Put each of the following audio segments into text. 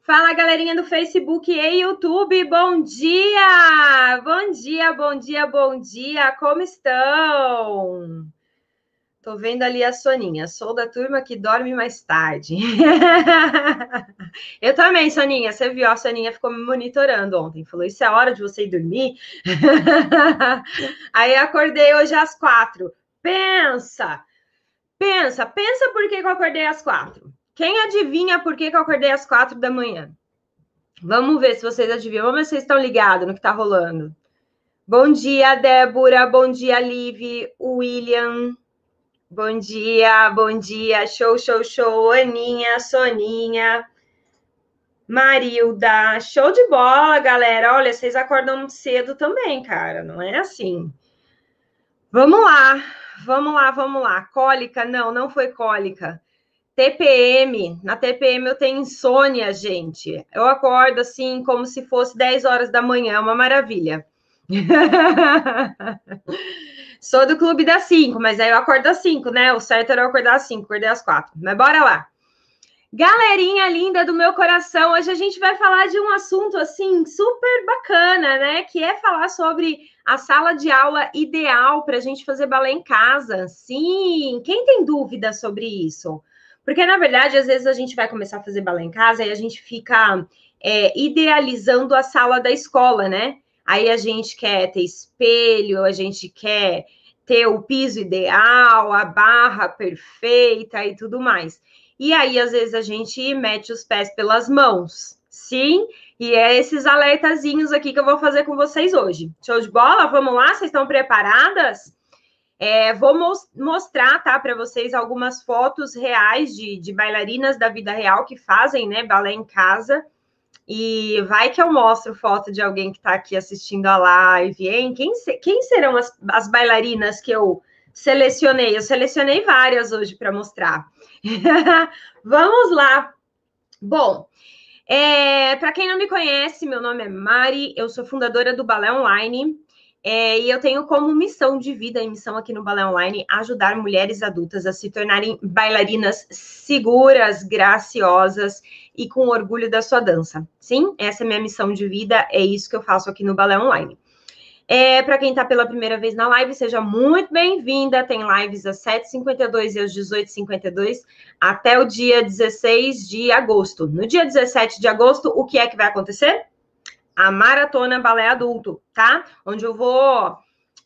Fala, galerinha do Facebook e YouTube, bom dia! Bom dia, bom dia, bom dia, como estão? Tô vendo ali a Soninha, sou da turma que dorme mais tarde. Eu também, Soninha, você viu, a Soninha ficou me monitorando ontem, falou, isso é hora de você ir dormir? Aí acordei hoje às quatro. Pensa, pensa, pensa por que eu acordei às quatro. Quem adivinha por que, que eu acordei às quatro da manhã? Vamos ver se vocês adivinham. Vamos ver se vocês estão ligados no que está rolando. Bom dia, Débora. Bom dia, Liv, William. Bom dia, bom dia. Show, show, show. Aninha, Soninha. Marilda. Show de bola, galera. Olha, vocês acordam cedo também, cara. Não é assim. Vamos lá. Vamos lá, vamos lá. Cólica? Não, não foi cólica. TPM, na TPM eu tenho insônia, gente. Eu acordo assim como se fosse 10 horas da manhã, é uma maravilha. Sou do clube das 5, mas aí eu acordo às 5, né? O certo era eu acordar às 5, acordei às 4. Mas bora lá. Galerinha linda do meu coração, hoje a gente vai falar de um assunto assim super bacana, né? Que é falar sobre a sala de aula ideal para a gente fazer balé em casa. Sim, quem tem dúvida sobre isso? Porque, na verdade, às vezes a gente vai começar a fazer balé em casa e a gente fica é, idealizando a sala da escola, né? Aí a gente quer ter espelho, a gente quer ter o piso ideal, a barra perfeita e tudo mais. E aí, às vezes, a gente mete os pés pelas mãos. Sim, e é esses alertazinhos aqui que eu vou fazer com vocês hoje. Show de bola? Vamos lá? Vocês estão preparadas? É, vou mos mostrar, tá, para vocês algumas fotos reais de, de, bailarinas da vida real que fazem, né, balé em casa. E vai que eu mostro foto de alguém que está aqui assistindo a live, hein? Quem, se, quem serão as, as bailarinas que eu selecionei? Eu selecionei várias hoje para mostrar. Vamos lá. Bom, é, para quem não me conhece, meu nome é Mari, eu sou fundadora do Balé Online. É, e eu tenho como missão de vida e missão aqui no Balé Online ajudar mulheres adultas a se tornarem bailarinas seguras, graciosas e com orgulho da sua dança. Sim, essa é minha missão de vida, é isso que eu faço aqui no Balé Online. É, Para quem está pela primeira vez na live, seja muito bem-vinda. Tem lives às 7h52 e às 18h52 até o dia 16 de agosto. No dia 17 de agosto, o que é que vai acontecer? A Maratona Balé Adulto, tá? Onde eu vou.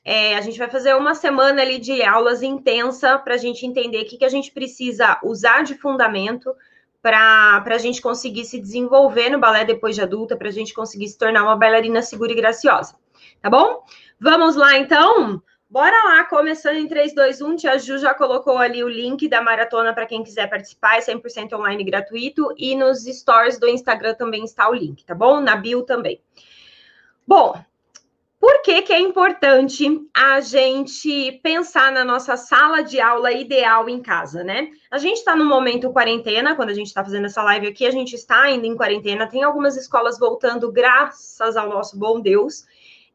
É, a gente vai fazer uma semana ali de aulas intensa para a gente entender o que, que a gente precisa usar de fundamento para a gente conseguir se desenvolver no balé depois de adulta, para a gente conseguir se tornar uma bailarina segura e graciosa. Tá bom? Vamos lá, então? Bora lá, começando em 3, 2, 1. Tia Ju já colocou ali o link da maratona para quem quiser participar, é 100% online gratuito. E nos stories do Instagram também está o link, tá bom? Na bio também. Bom, por que, que é importante a gente pensar na nossa sala de aula ideal em casa, né? A gente está no momento quarentena, quando a gente está fazendo essa live aqui, a gente está ainda em quarentena. Tem algumas escolas voltando, graças ao nosso bom Deus.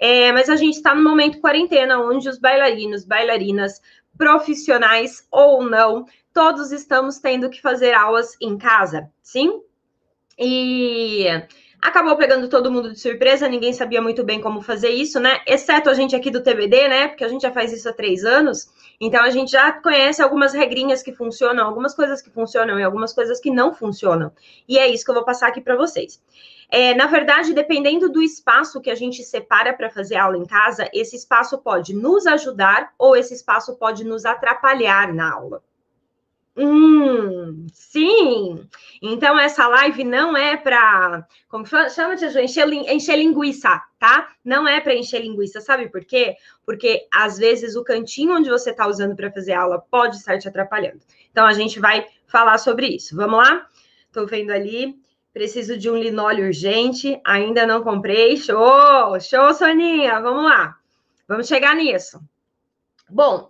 É, mas a gente está no momento quarentena, onde os bailarinos, bailarinas, profissionais ou não, todos estamos tendo que fazer aulas em casa, sim? E acabou pegando todo mundo de surpresa, ninguém sabia muito bem como fazer isso, né? Exceto a gente aqui do TBD, né? Porque a gente já faz isso há três anos, então a gente já conhece algumas regrinhas que funcionam, algumas coisas que funcionam e algumas coisas que não funcionam. E é isso que eu vou passar aqui para vocês. É, na verdade, dependendo do espaço que a gente separa para fazer aula em casa, esse espaço pode nos ajudar ou esse espaço pode nos atrapalhar na aula. Hum, sim. Então, essa live não é para. Como chama, Tia Ju? Encher, encher linguiça, tá? Não é para encher linguiça. Sabe por quê? Porque às vezes o cantinho onde você está usando para fazer aula pode estar te atrapalhando. Então, a gente vai falar sobre isso. Vamos lá? Estou vendo ali. Preciso de um linóleo urgente, ainda não comprei. Show! Show, Soninha! Vamos lá. Vamos chegar nisso. Bom,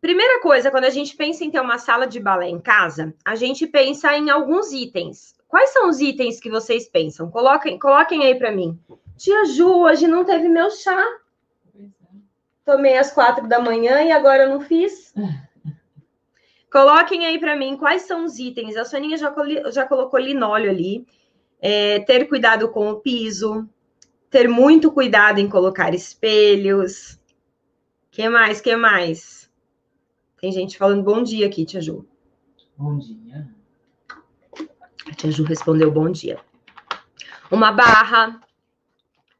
primeira coisa, quando a gente pensa em ter uma sala de balé em casa, a gente pensa em alguns itens. Quais são os itens que vocês pensam? Coloquem, coloquem aí para mim. Tia Ju, hoje não teve meu chá. Tomei às quatro da manhã e agora não fiz. Coloquem aí para mim quais são os itens. A Soninha já, já colocou linóleo ali. É, ter cuidado com o piso, ter muito cuidado em colocar espelhos. Que mais? Que mais? Tem gente falando bom dia aqui, Tia Ju. Bom dia. A Tia Ju respondeu bom dia. Uma barra.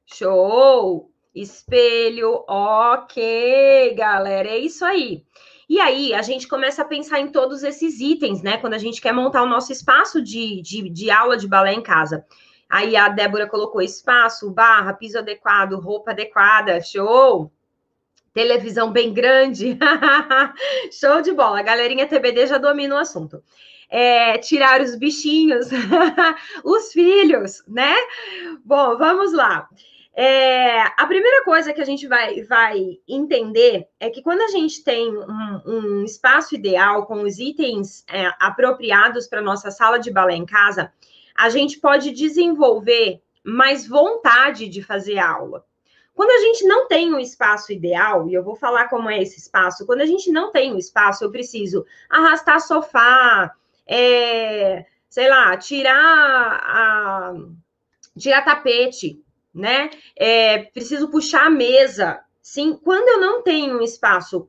Show! Espelho. Ok, galera. É isso aí. E aí, a gente começa a pensar em todos esses itens, né? Quando a gente quer montar o nosso espaço de, de, de aula de balé em casa. Aí a Débora colocou espaço, barra, piso adequado, roupa adequada, show! Televisão bem grande, show de bola. A galerinha TBD já domina o assunto. É, tirar os bichinhos, os filhos, né? Bom, vamos lá. É, a primeira coisa que a gente vai, vai entender é que quando a gente tem um, um espaço ideal com os itens é, apropriados para nossa sala de balé em casa, a gente pode desenvolver mais vontade de fazer aula. Quando a gente não tem um espaço ideal, e eu vou falar como é esse espaço, quando a gente não tem um espaço, eu preciso arrastar sofá, é, sei lá, tirar a, tirar tapete, né? É, preciso puxar a mesa. Sim, quando eu não tenho um espaço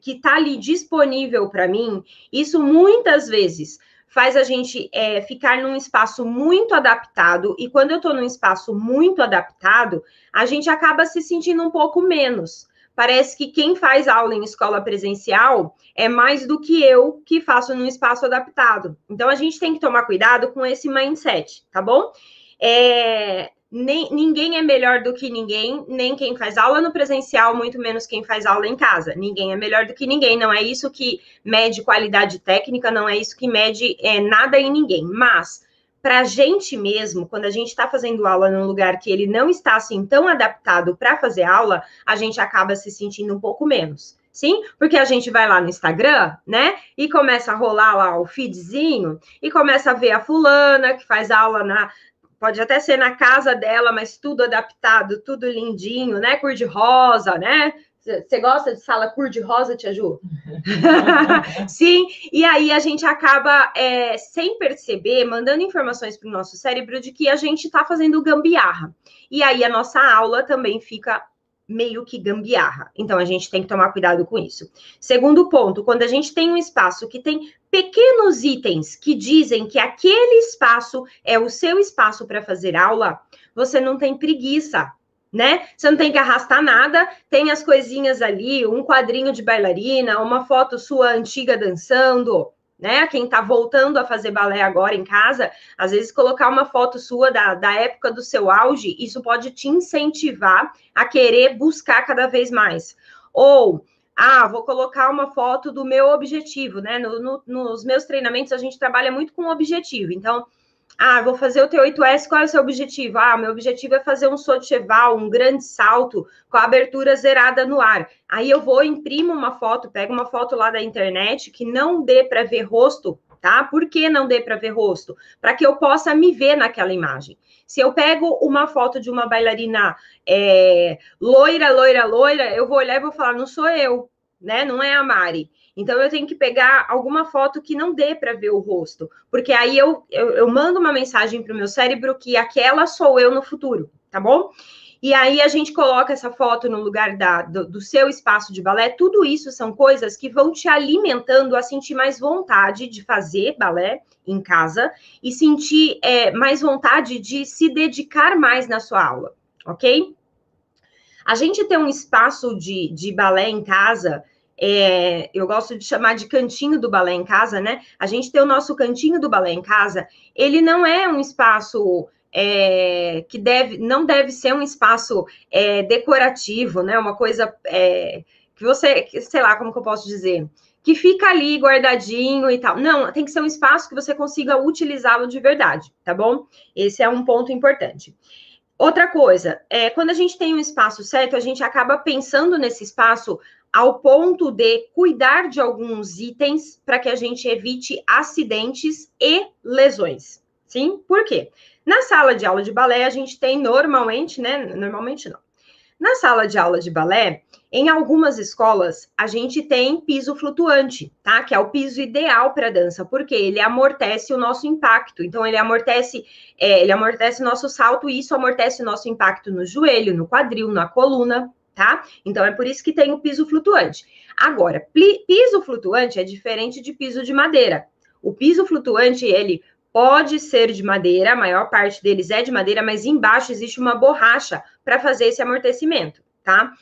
que está ali disponível para mim, isso muitas vezes faz a gente é, ficar num espaço muito adaptado, e quando eu estou num espaço muito adaptado, a gente acaba se sentindo um pouco menos. Parece que quem faz aula em escola presencial é mais do que eu que faço num espaço adaptado. Então a gente tem que tomar cuidado com esse mindset, tá bom? É, nem, ninguém é melhor do que ninguém, nem quem faz aula no presencial, muito menos quem faz aula em casa. Ninguém é melhor do que ninguém. Não é isso que mede qualidade técnica, não é isso que mede é, nada em ninguém. Mas, para a gente mesmo, quando a gente está fazendo aula num lugar que ele não está assim tão adaptado para fazer aula, a gente acaba se sentindo um pouco menos. Sim, porque a gente vai lá no Instagram, né? E começa a rolar lá o feedzinho e começa a ver a fulana que faz aula na, Pode até ser na casa dela, mas tudo adaptado, tudo lindinho, né? Cor de rosa, né? Você gosta de sala cor de rosa, Tia Ju? Sim, e aí a gente acaba, é, sem perceber, mandando informações para o nosso cérebro de que a gente está fazendo gambiarra. E aí a nossa aula também fica meio que gambiarra. Então a gente tem que tomar cuidado com isso. Segundo ponto, quando a gente tem um espaço que tem pequenos itens que dizem que aquele espaço é o seu espaço para fazer aula, você não tem preguiça, né? Você não tem que arrastar nada, tem as coisinhas ali, um quadrinho de bailarina, uma foto sua antiga dançando, né? Quem está voltando a fazer balé agora em casa, às vezes colocar uma foto sua da, da época do seu auge, isso pode te incentivar a querer buscar cada vez mais. Ou, ah, vou colocar uma foto do meu objetivo, né? No, no, nos meus treinamentos a gente trabalha muito com objetivo, então ah, vou fazer o T8S, qual é o seu objetivo? Ah, meu objetivo é fazer um saut cheval, um grande salto com a abertura zerada no ar. Aí eu vou, imprimo uma foto, pego uma foto lá da internet que não dê para ver rosto, tá? Por que não dê para ver rosto? Para que eu possa me ver naquela imagem. Se eu pego uma foto de uma bailarina é, loira, loira, loira, eu vou olhar e vou falar, não sou eu, né? Não é a Mari. Então eu tenho que pegar alguma foto que não dê para ver o rosto, porque aí eu, eu, eu mando uma mensagem para o meu cérebro que aquela sou eu no futuro, tá bom? E aí a gente coloca essa foto no lugar da, do, do, seu espaço de balé. Tudo isso são coisas que vão te alimentando a sentir mais vontade de fazer balé em casa e sentir é, mais vontade de se dedicar mais na sua aula, ok? A gente ter um espaço de, de balé em casa é, eu gosto de chamar de cantinho do balé em casa, né? A gente tem o nosso cantinho do balé em casa, ele não é um espaço é, que deve, não deve ser um espaço é, decorativo, né? Uma coisa é, que você, sei lá, como que eu posso dizer? Que fica ali guardadinho e tal. Não, tem que ser um espaço que você consiga utilizá-lo de verdade, tá bom? Esse é um ponto importante. Outra coisa, é, quando a gente tem um espaço certo, a gente acaba pensando nesse espaço ao ponto de cuidar de alguns itens para que a gente evite acidentes e lesões. Sim? Por quê? Na sala de aula de balé, a gente tem normalmente, né? Normalmente não. Na sala de aula de balé, em algumas escolas, a gente tem piso flutuante, tá? Que é o piso ideal para dança, porque ele amortece o nosso impacto. Então, ele amortece, é, ele amortece o nosso salto e isso amortece o nosso impacto no joelho, no quadril, na coluna, tá? Então, é por isso que tem o piso flutuante. Agora, piso flutuante é diferente de piso de madeira. O piso flutuante, ele pode ser de madeira, a maior parte deles é de madeira, mas embaixo existe uma borracha para fazer esse amortecimento, tá?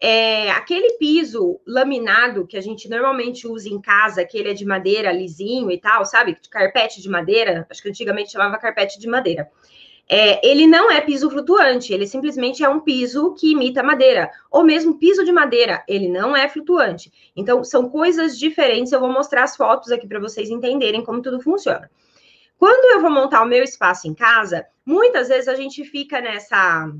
É, aquele piso laminado que a gente normalmente usa em casa, que ele é de madeira lisinho e tal, sabe? Carpete de madeira, acho que antigamente chamava carpete de madeira. É, ele não é piso flutuante, ele simplesmente é um piso que imita madeira, ou mesmo piso de madeira, ele não é flutuante. Então, são coisas diferentes. Eu vou mostrar as fotos aqui para vocês entenderem como tudo funciona. Quando eu vou montar o meu espaço em casa, muitas vezes a gente fica nessa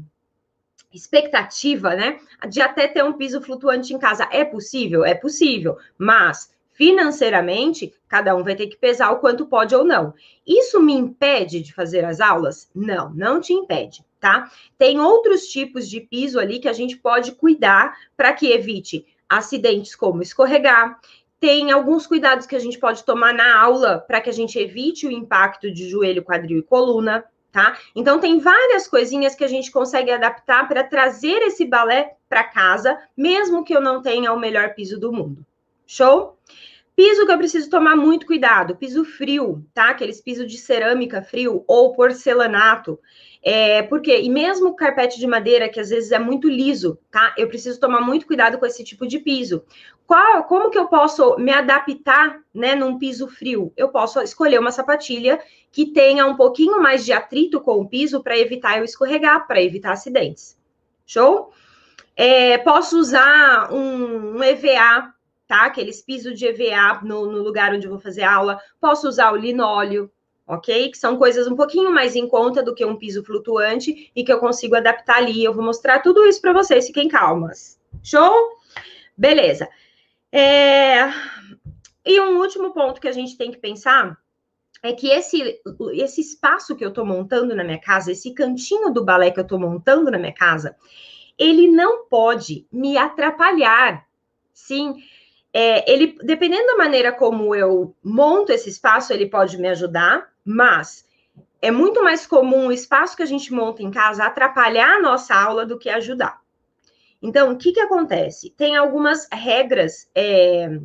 expectativa, né, de até ter um piso flutuante em casa. É possível? É possível, mas financeiramente, cada um vai ter que pesar o quanto pode ou não. Isso me impede de fazer as aulas? Não, não te impede, tá? Tem outros tipos de piso ali que a gente pode cuidar para que evite acidentes como escorregar, tem alguns cuidados que a gente pode tomar na aula para que a gente evite o impacto de joelho, quadril e coluna, tá? Então tem várias coisinhas que a gente consegue adaptar para trazer esse balé para casa, mesmo que eu não tenha o melhor piso do mundo. Show? Piso que eu preciso tomar muito cuidado, piso frio, tá? Aqueles pisos de cerâmica frio ou porcelanato. É, porque, e mesmo carpete de madeira, que às vezes é muito liso, tá? Eu preciso tomar muito cuidado com esse tipo de piso. Qual, como que eu posso me adaptar, né, num piso frio? Eu posso escolher uma sapatilha que tenha um pouquinho mais de atrito com o piso para evitar eu escorregar, para evitar acidentes. Show? É, posso usar um, um, EVA, tá? Aqueles pisos de EVA no, no lugar onde eu vou fazer aula. Posso usar o linóleo, ok? Que são coisas um pouquinho mais em conta do que um piso flutuante e que eu consigo adaptar ali. Eu vou mostrar tudo isso para vocês, fiquem calmas. Show? Beleza. É... E um último ponto que a gente tem que pensar é que esse, esse espaço que eu estou montando na minha casa, esse cantinho do balé que eu estou montando na minha casa, ele não pode me atrapalhar. Sim, é, ele, dependendo da maneira como eu monto esse espaço, ele pode me ajudar, mas é muito mais comum o espaço que a gente monta em casa atrapalhar a nossa aula do que ajudar. Então, o que, que acontece? Tem algumas regras é,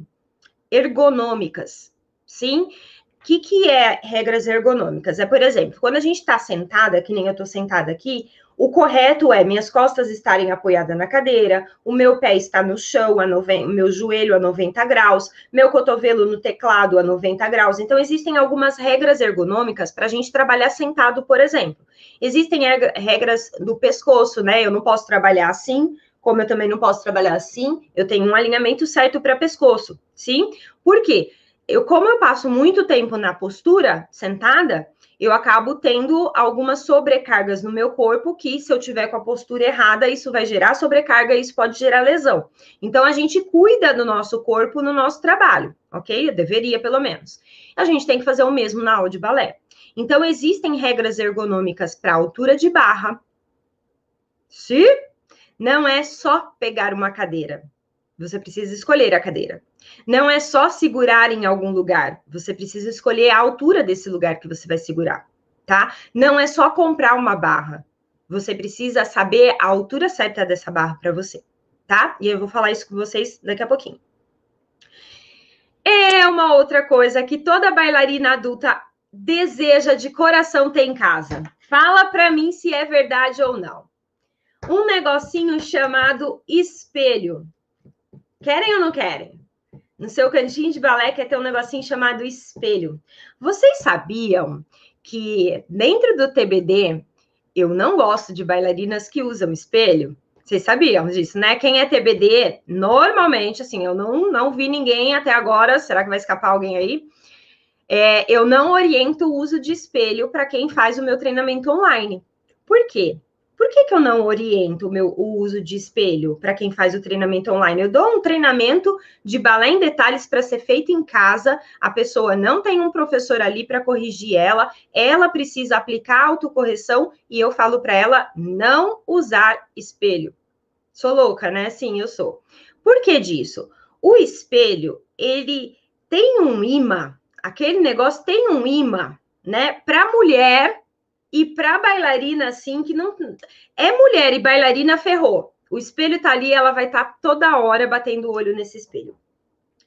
ergonômicas, sim? O que, que é regras ergonômicas? É, por exemplo, quando a gente está sentada, que nem eu estou sentada aqui, o correto é minhas costas estarem apoiadas na cadeira, o meu pé está no chão, a 90, meu joelho a 90 graus, meu cotovelo no teclado a 90 graus. Então, existem algumas regras ergonômicas para a gente trabalhar sentado, por exemplo. Existem regras do pescoço, né? Eu não posso trabalhar assim, como eu também não posso trabalhar assim, eu tenho um alinhamento certo para pescoço, sim? Por quê? Eu, como eu passo muito tempo na postura, sentada, eu acabo tendo algumas sobrecargas no meu corpo que, se eu tiver com a postura errada, isso vai gerar sobrecarga e isso pode gerar lesão. Então, a gente cuida do nosso corpo no nosso trabalho, ok? Eu deveria, pelo menos. A gente tem que fazer o mesmo na aula de balé. Então, existem regras ergonômicas para altura de barra. Se não é só pegar uma cadeira. Você precisa escolher a cadeira. Não é só segurar em algum lugar, você precisa escolher a altura desse lugar que você vai segurar, tá? Não é só comprar uma barra, você precisa saber a altura certa dessa barra para você, tá? E eu vou falar isso com vocês daqui a pouquinho. É uma outra coisa que toda bailarina adulta deseja de coração ter em casa. Fala para mim se é verdade ou não. Um negocinho chamado espelho. Querem ou não querem? no seu cantinho de balé quer ter um negocinho chamado espelho. Vocês sabiam que dentro do TBD eu não gosto de bailarinas que usam espelho? Vocês sabiam disso, né? Quem é TBD, normalmente, assim, eu não, não vi ninguém até agora, será que vai escapar alguém aí? É, eu não oriento o uso de espelho para quem faz o meu treinamento online. Por quê? Por que, que eu não oriento o, meu, o uso de espelho para quem faz o treinamento online? Eu dou um treinamento de balé em detalhes para ser feito em casa, a pessoa não tem um professor ali para corrigir ela, ela precisa aplicar autocorreção e eu falo para ela não usar espelho. Sou louca, né? Sim, eu sou. Por que disso? O espelho, ele tem um imã, aquele negócio tem um imã, né? Para mulher e para bailarina, assim, que não. É mulher e bailarina ferrou. O espelho tá ali, ela vai estar tá toda hora batendo o olho nesse espelho.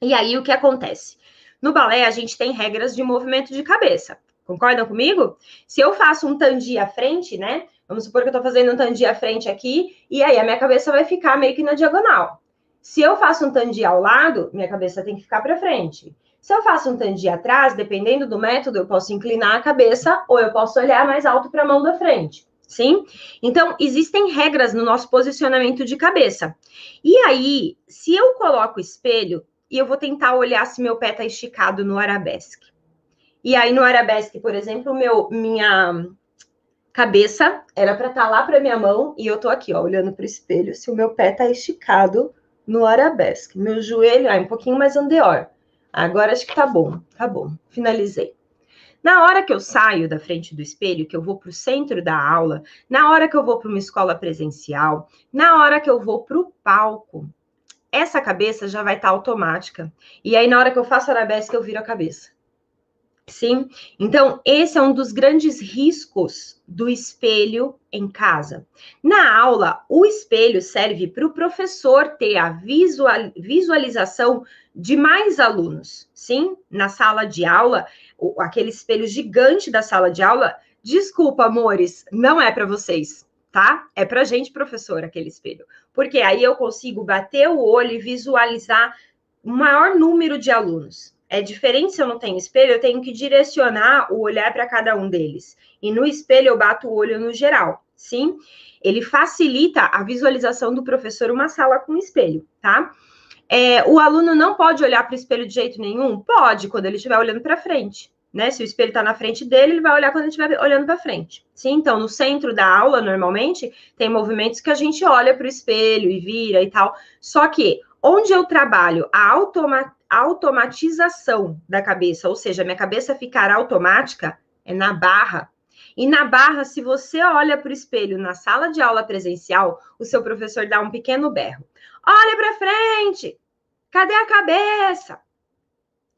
E aí o que acontece? No balé, a gente tem regras de movimento de cabeça. Concordam comigo? Se eu faço um tandi à frente, né? Vamos supor que eu tô fazendo um tandi à frente aqui, e aí a minha cabeça vai ficar meio que na diagonal. Se eu faço um tandi ao lado, minha cabeça tem que ficar para frente. Se eu faço um tandi atrás, dependendo do método, eu posso inclinar a cabeça ou eu posso olhar mais alto para a mão da frente. Sim? Então, existem regras no nosso posicionamento de cabeça. E aí, se eu coloco o espelho e eu vou tentar olhar se meu pé está esticado no arabesque. E aí, no arabesque, por exemplo, meu, minha cabeça era para estar tá lá para minha mão e eu tô aqui, ó, olhando para o espelho, se o meu pé está esticado no arabesque. Meu joelho, ah, um pouquinho mais andeor. Agora acho que tá bom, tá bom. Finalizei. Na hora que eu saio da frente do espelho, que eu vou para o centro da aula, na hora que eu vou para uma escola presencial, na hora que eu vou para o palco, essa cabeça já vai estar tá automática. E aí, na hora que eu faço arabesque, eu viro a cabeça. Sim? Então, esse é um dos grandes riscos do espelho em casa. Na aula, o espelho serve para o professor ter a visual, visualização de mais alunos. Sim? Na sala de aula, aquele espelho gigante da sala de aula, desculpa, amores, não é para vocês, tá? É para gente, professor, aquele espelho. Porque aí eu consigo bater o olho e visualizar o maior número de alunos. É diferente se eu não tenho espelho, eu tenho que direcionar o olhar para cada um deles. E no espelho eu bato o olho no geral, sim? Ele facilita a visualização do professor uma sala com espelho, tá? É, o aluno não pode olhar para o espelho de jeito nenhum? Pode, quando ele estiver olhando para frente. Né? Se o espelho está na frente dele, ele vai olhar quando ele estiver olhando para frente. Sim, então no centro da aula, normalmente, tem movimentos que a gente olha para o espelho e vira e tal. Só que onde eu trabalho a automa automatização da cabeça, ou seja, minha cabeça ficar automática, é na barra. E na barra, se você olha para o espelho na sala de aula presencial, o seu professor dá um pequeno berro. Olha para frente! Cadê a cabeça?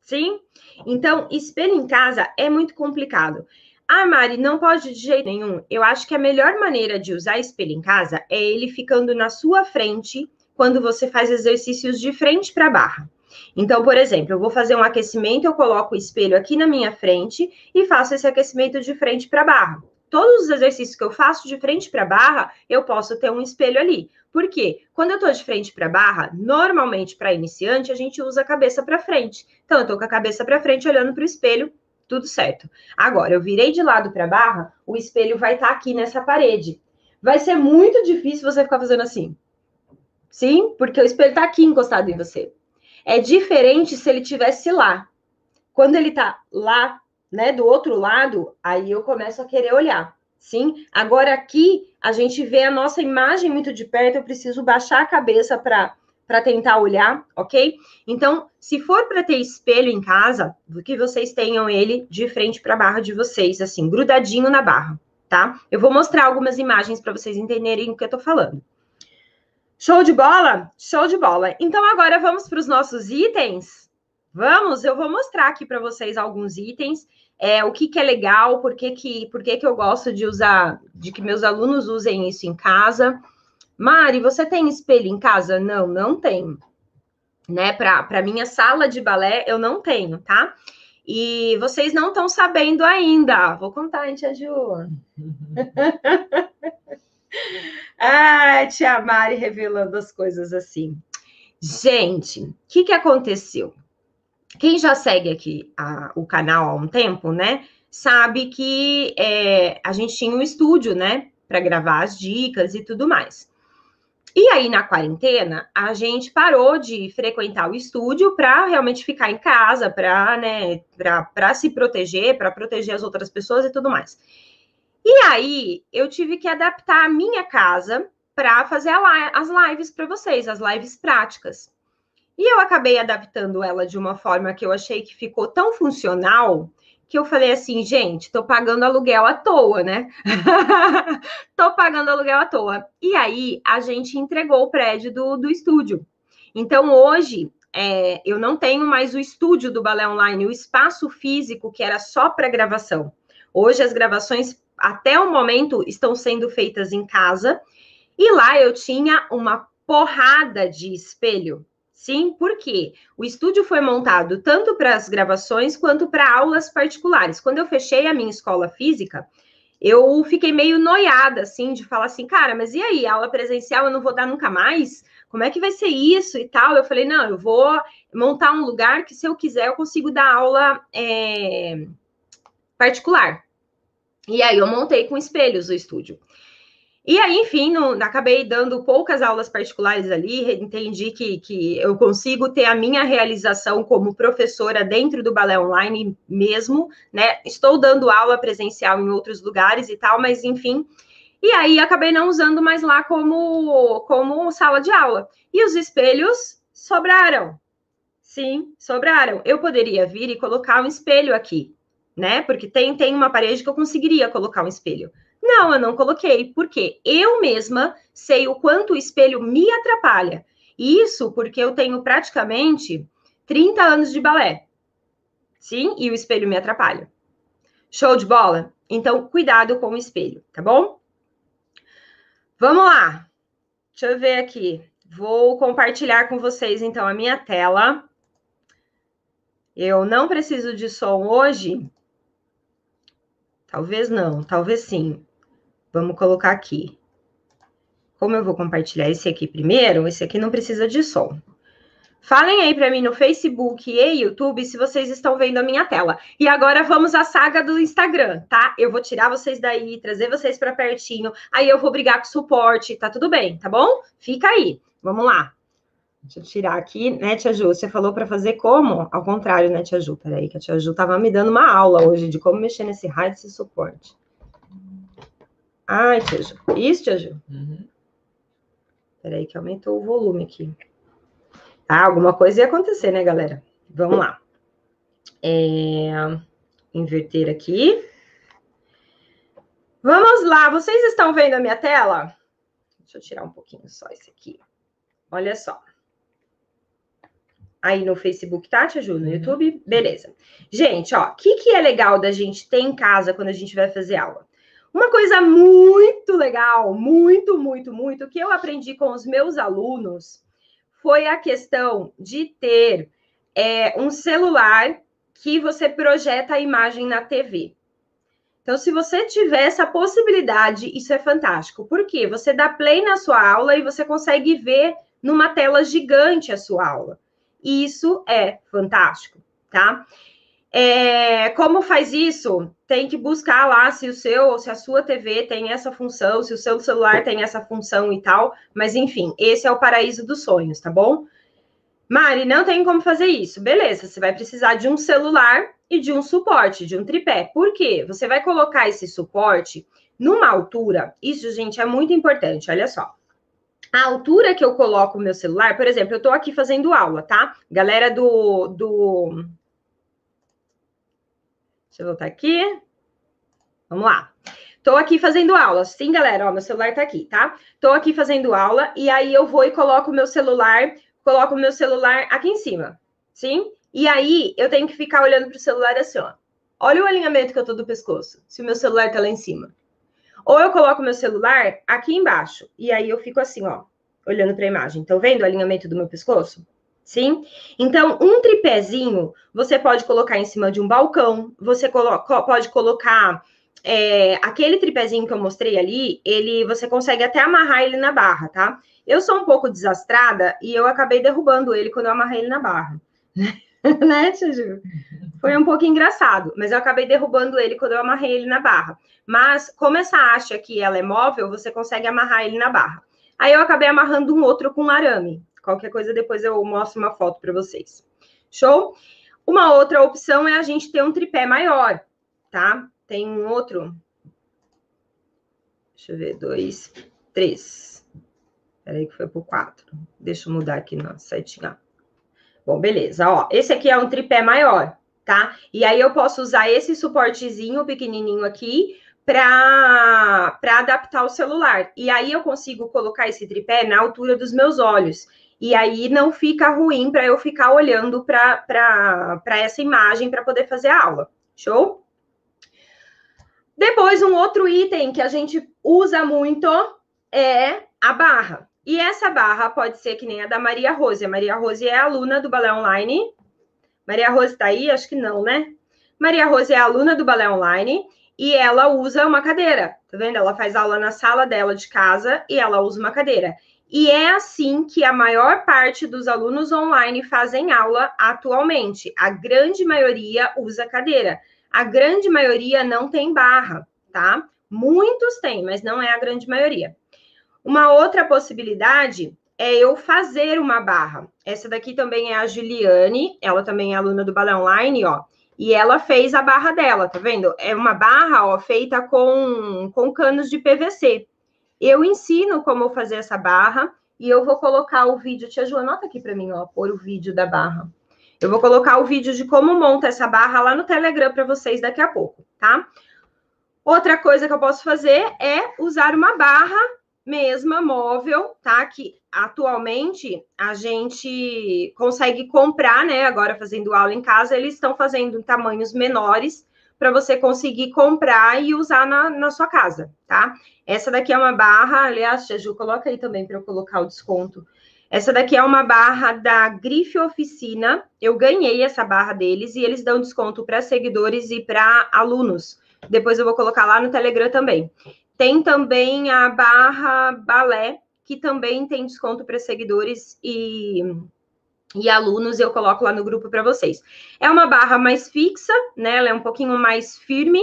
Sim? Então, espelho em casa é muito complicado. Ah, Mari, não pode de jeito nenhum. Eu acho que a melhor maneira de usar espelho em casa é ele ficando na sua frente quando você faz exercícios de frente para barra. Então, por exemplo, eu vou fazer um aquecimento, eu coloco o espelho aqui na minha frente e faço esse aquecimento de frente para barra. Todos os exercícios que eu faço de frente para barra, eu posso ter um espelho ali. Por quê? Quando eu estou de frente para barra, normalmente para iniciante, a gente usa a cabeça para frente. Então, eu estou com a cabeça para frente olhando para o espelho, tudo certo. Agora, eu virei de lado para barra, o espelho vai estar tá aqui nessa parede. Vai ser muito difícil você ficar fazendo assim. Sim, porque o espelho está aqui encostado em você. É diferente se ele tivesse lá. Quando ele tá lá, né, do outro lado, aí eu começo a querer olhar. Sim, agora aqui a gente vê a nossa imagem muito de perto, eu preciso baixar a cabeça para para tentar olhar, ok? Então, se for para ter espelho em casa, que vocês tenham ele de frente para a barra de vocês, assim, grudadinho na barra, tá? Eu vou mostrar algumas imagens para vocês entenderem o que eu tô falando. Show de bola? Show de bola. Então agora vamos para os nossos itens? Vamos, eu vou mostrar aqui para vocês alguns itens, é, o que, que é legal, por que, que, por que, que eu gosto de usar, de que meus alunos usem isso em casa. Mari, você tem espelho em casa? Não, não tenho. Né? Para minha sala de balé, eu não tenho, tá? E vocês não estão sabendo ainda. Vou contar, hein, Tia Ju? Ai, tia Mari revelando as coisas assim. Gente, o que, que aconteceu? Quem já segue aqui a, o canal há um tempo, né? Sabe que é, a gente tinha um estúdio, né? Para gravar as dicas e tudo mais. E aí, na quarentena, a gente parou de frequentar o estúdio para realmente ficar em casa, para né, se proteger, para proteger as outras pessoas e tudo mais. E aí, eu tive que adaptar a minha casa para fazer as lives para vocês, as lives práticas. E eu acabei adaptando ela de uma forma que eu achei que ficou tão funcional que eu falei assim, gente, tô pagando aluguel à toa, né? tô pagando aluguel à toa. E aí a gente entregou o prédio do, do estúdio. Então hoje é, eu não tenho mais o estúdio do Balé Online, o espaço físico que era só para gravação. Hoje as gravações, até o momento, estão sendo feitas em casa. E lá eu tinha uma porrada de espelho. Sim, porque o estúdio foi montado tanto para as gravações quanto para aulas particulares. Quando eu fechei a minha escola física, eu fiquei meio noiada, assim, de falar assim, cara, mas e aí, aula presencial eu não vou dar nunca mais? Como é que vai ser isso e tal? Eu falei, não, eu vou montar um lugar que, se eu quiser, eu consigo dar aula é, particular. E aí eu montei com espelhos o estúdio. E aí, enfim, não, acabei dando poucas aulas particulares ali, entendi que, que eu consigo ter a minha realização como professora dentro do balé online mesmo, né? Estou dando aula presencial em outros lugares e tal, mas enfim. E aí acabei não usando mais lá como, como sala de aula. E os espelhos sobraram. Sim, sobraram. Eu poderia vir e colocar um espelho aqui, né? Porque tem, tem uma parede que eu conseguiria colocar um espelho. Não, eu não coloquei, porque eu mesma sei o quanto o espelho me atrapalha. Isso porque eu tenho praticamente 30 anos de balé. Sim, e o espelho me atrapalha. Show de bola? Então, cuidado com o espelho, tá bom? Vamos lá. Deixa eu ver aqui. Vou compartilhar com vocês, então, a minha tela. Eu não preciso de som hoje. Talvez não, talvez sim. Vamos colocar aqui. Como eu vou compartilhar esse aqui primeiro, esse aqui não precisa de som. Falem aí para mim no Facebook e YouTube se vocês estão vendo a minha tela. E agora vamos à saga do Instagram, tá? Eu vou tirar vocês daí, trazer vocês para pertinho. Aí eu vou brigar com o suporte, tá tudo bem, tá bom? Fica aí. Vamos lá. Deixa eu tirar aqui, né, Tia Ju? Você falou para fazer como? Ao contrário, né, Tia Ju? Peraí, que a Tia Ju tava me dando uma aula hoje de como mexer nesse raio desse suporte. Ai, tia Ju. Isso, tia Ju? Uhum. Peraí que aumentou o volume aqui. Ah, alguma coisa ia acontecer, né, galera? Vamos lá. É... Inverter aqui. Vamos lá. Vocês estão vendo a minha tela? Deixa eu tirar um pouquinho só esse aqui. Olha só. Aí no Facebook, tá, Tia Ju? No uhum. YouTube? Beleza. Gente, ó, o que, que é legal da gente ter em casa quando a gente vai fazer aula? Uma coisa muito legal, muito, muito, muito, que eu aprendi com os meus alunos foi a questão de ter é, um celular que você projeta a imagem na TV. Então, se você tiver essa possibilidade, isso é fantástico. Por quê? Você dá play na sua aula e você consegue ver numa tela gigante a sua aula. Isso é fantástico, tá? É, como faz isso? Tem que buscar lá se o seu, se a sua TV tem essa função, se o seu celular tem essa função e tal. Mas enfim, esse é o paraíso dos sonhos, tá bom? Mari, não tem como fazer isso. Beleza, você vai precisar de um celular e de um suporte, de um tripé. Por quê? Você vai colocar esse suporte numa altura. Isso, gente, é muito importante. Olha só. A altura que eu coloco o meu celular, por exemplo, eu estou aqui fazendo aula, tá? Galera do, do Deixa eu voltar aqui. Vamos lá. Estou aqui fazendo aula. Sim, galera, ó, meu celular está aqui, tá? Estou aqui fazendo aula e aí eu vou e coloco o meu celular, coloco o meu celular aqui em cima, sim? E aí eu tenho que ficar olhando para o celular assim, ó. Olha o alinhamento que eu tô do pescoço, se o meu celular está lá em cima. Ou eu coloco meu celular aqui embaixo e aí eu fico assim, ó, olhando para a imagem. Estão vendo o alinhamento do meu pescoço? Sim? Então, um tripézinho você pode colocar em cima de um balcão, você pode colocar é, aquele tripézinho que eu mostrei ali, ele você consegue até amarrar ele na barra, tá? Eu sou um pouco desastrada e eu acabei derrubando ele quando eu amarrei ele na barra. né, Tiju? Foi um pouco engraçado, mas eu acabei derrubando ele quando eu amarrei ele na barra. Mas, como essa haste aqui ela é móvel, você consegue amarrar ele na barra. Aí eu acabei amarrando um outro com arame. Qualquer coisa depois eu mostro uma foto para vocês. Show? Uma outra opção é a gente ter um tripé maior, tá? Tem um outro. Deixa eu ver, dois, três. Peraí que foi pro quatro. Deixa eu mudar aqui na setinha. Bom, beleza. Ó, esse aqui é um tripé maior, tá? E aí eu posso usar esse suportezinho pequenininho aqui para adaptar o celular. E aí eu consigo colocar esse tripé na altura dos meus olhos. E aí não fica ruim para eu ficar olhando para essa imagem para poder fazer a aula. Show? Depois, um outro item que a gente usa muito é a barra. E essa barra pode ser que nem a da Maria Rose. A Maria Rose é aluna do Balé Online. Maria Rose está aí? Acho que não, né? Maria Rose é aluna do Balé Online e ela usa uma cadeira, tá vendo? Ela faz aula na sala dela de casa e ela usa uma cadeira. E é assim que a maior parte dos alunos online fazem aula atualmente. A grande maioria usa cadeira. A grande maioria não tem barra, tá? Muitos têm, mas não é a grande maioria. Uma outra possibilidade é eu fazer uma barra. Essa daqui também é a Juliane, ela também é aluna do Balé Online, ó. E ela fez a barra dela, tá vendo? É uma barra, ó, feita com, com canos de PVC. Eu ensino como fazer essa barra e eu vou colocar o vídeo. Tia Ju, anota aqui para mim, ó, pôr o vídeo da barra. Eu vou colocar o vídeo de como monta essa barra lá no Telegram para vocês daqui a pouco, tá? Outra coisa que eu posso fazer é usar uma barra mesma móvel, tá? Que atualmente a gente consegue comprar, né? Agora fazendo aula em casa, eles estão fazendo tamanhos menores para você conseguir comprar e usar na, na sua casa, tá? Essa daqui é uma barra, aliás, Ju, coloca aí também para eu colocar o desconto. Essa daqui é uma barra da Grife Oficina. Eu ganhei essa barra deles e eles dão desconto para seguidores e para alunos. Depois eu vou colocar lá no Telegram também. Tem também a barra balé, que também tem desconto para seguidores e, e alunos, eu coloco lá no grupo para vocês. É uma barra mais fixa, né? Ela é um pouquinho mais firme.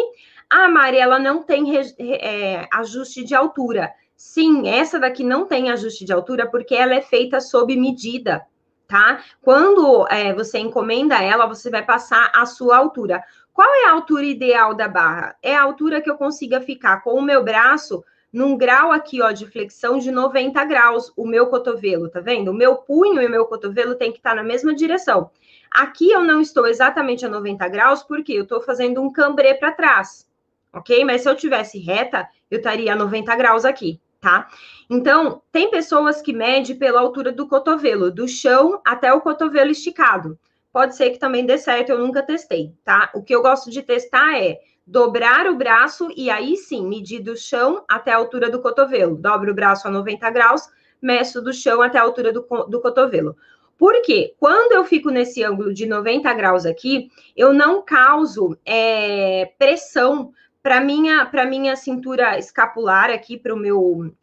A amarela não tem é, ajuste de altura. Sim, essa daqui não tem ajuste de altura porque ela é feita sob medida, tá? Quando é, você encomenda ela, você vai passar a sua altura. Qual é a altura ideal da barra? É a altura que eu consiga ficar com o meu braço num grau aqui, ó, de flexão de 90 graus, o meu cotovelo, tá vendo? O meu punho e o meu cotovelo tem que estar na mesma direção. Aqui eu não estou exatamente a 90 graus, porque eu estou fazendo um cambrê para trás, ok? Mas se eu tivesse reta, eu estaria a 90 graus aqui, tá? Então, tem pessoas que medem pela altura do cotovelo, do chão até o cotovelo esticado pode ser que também dê certo, eu nunca testei, tá? O que eu gosto de testar é dobrar o braço e aí sim, medir do chão até a altura do cotovelo. Dobro o braço a 90 graus, meço do chão até a altura do, do cotovelo. Porque quando eu fico nesse ângulo de 90 graus aqui, eu não causo é, pressão para minha para minha cintura escapular aqui para o meu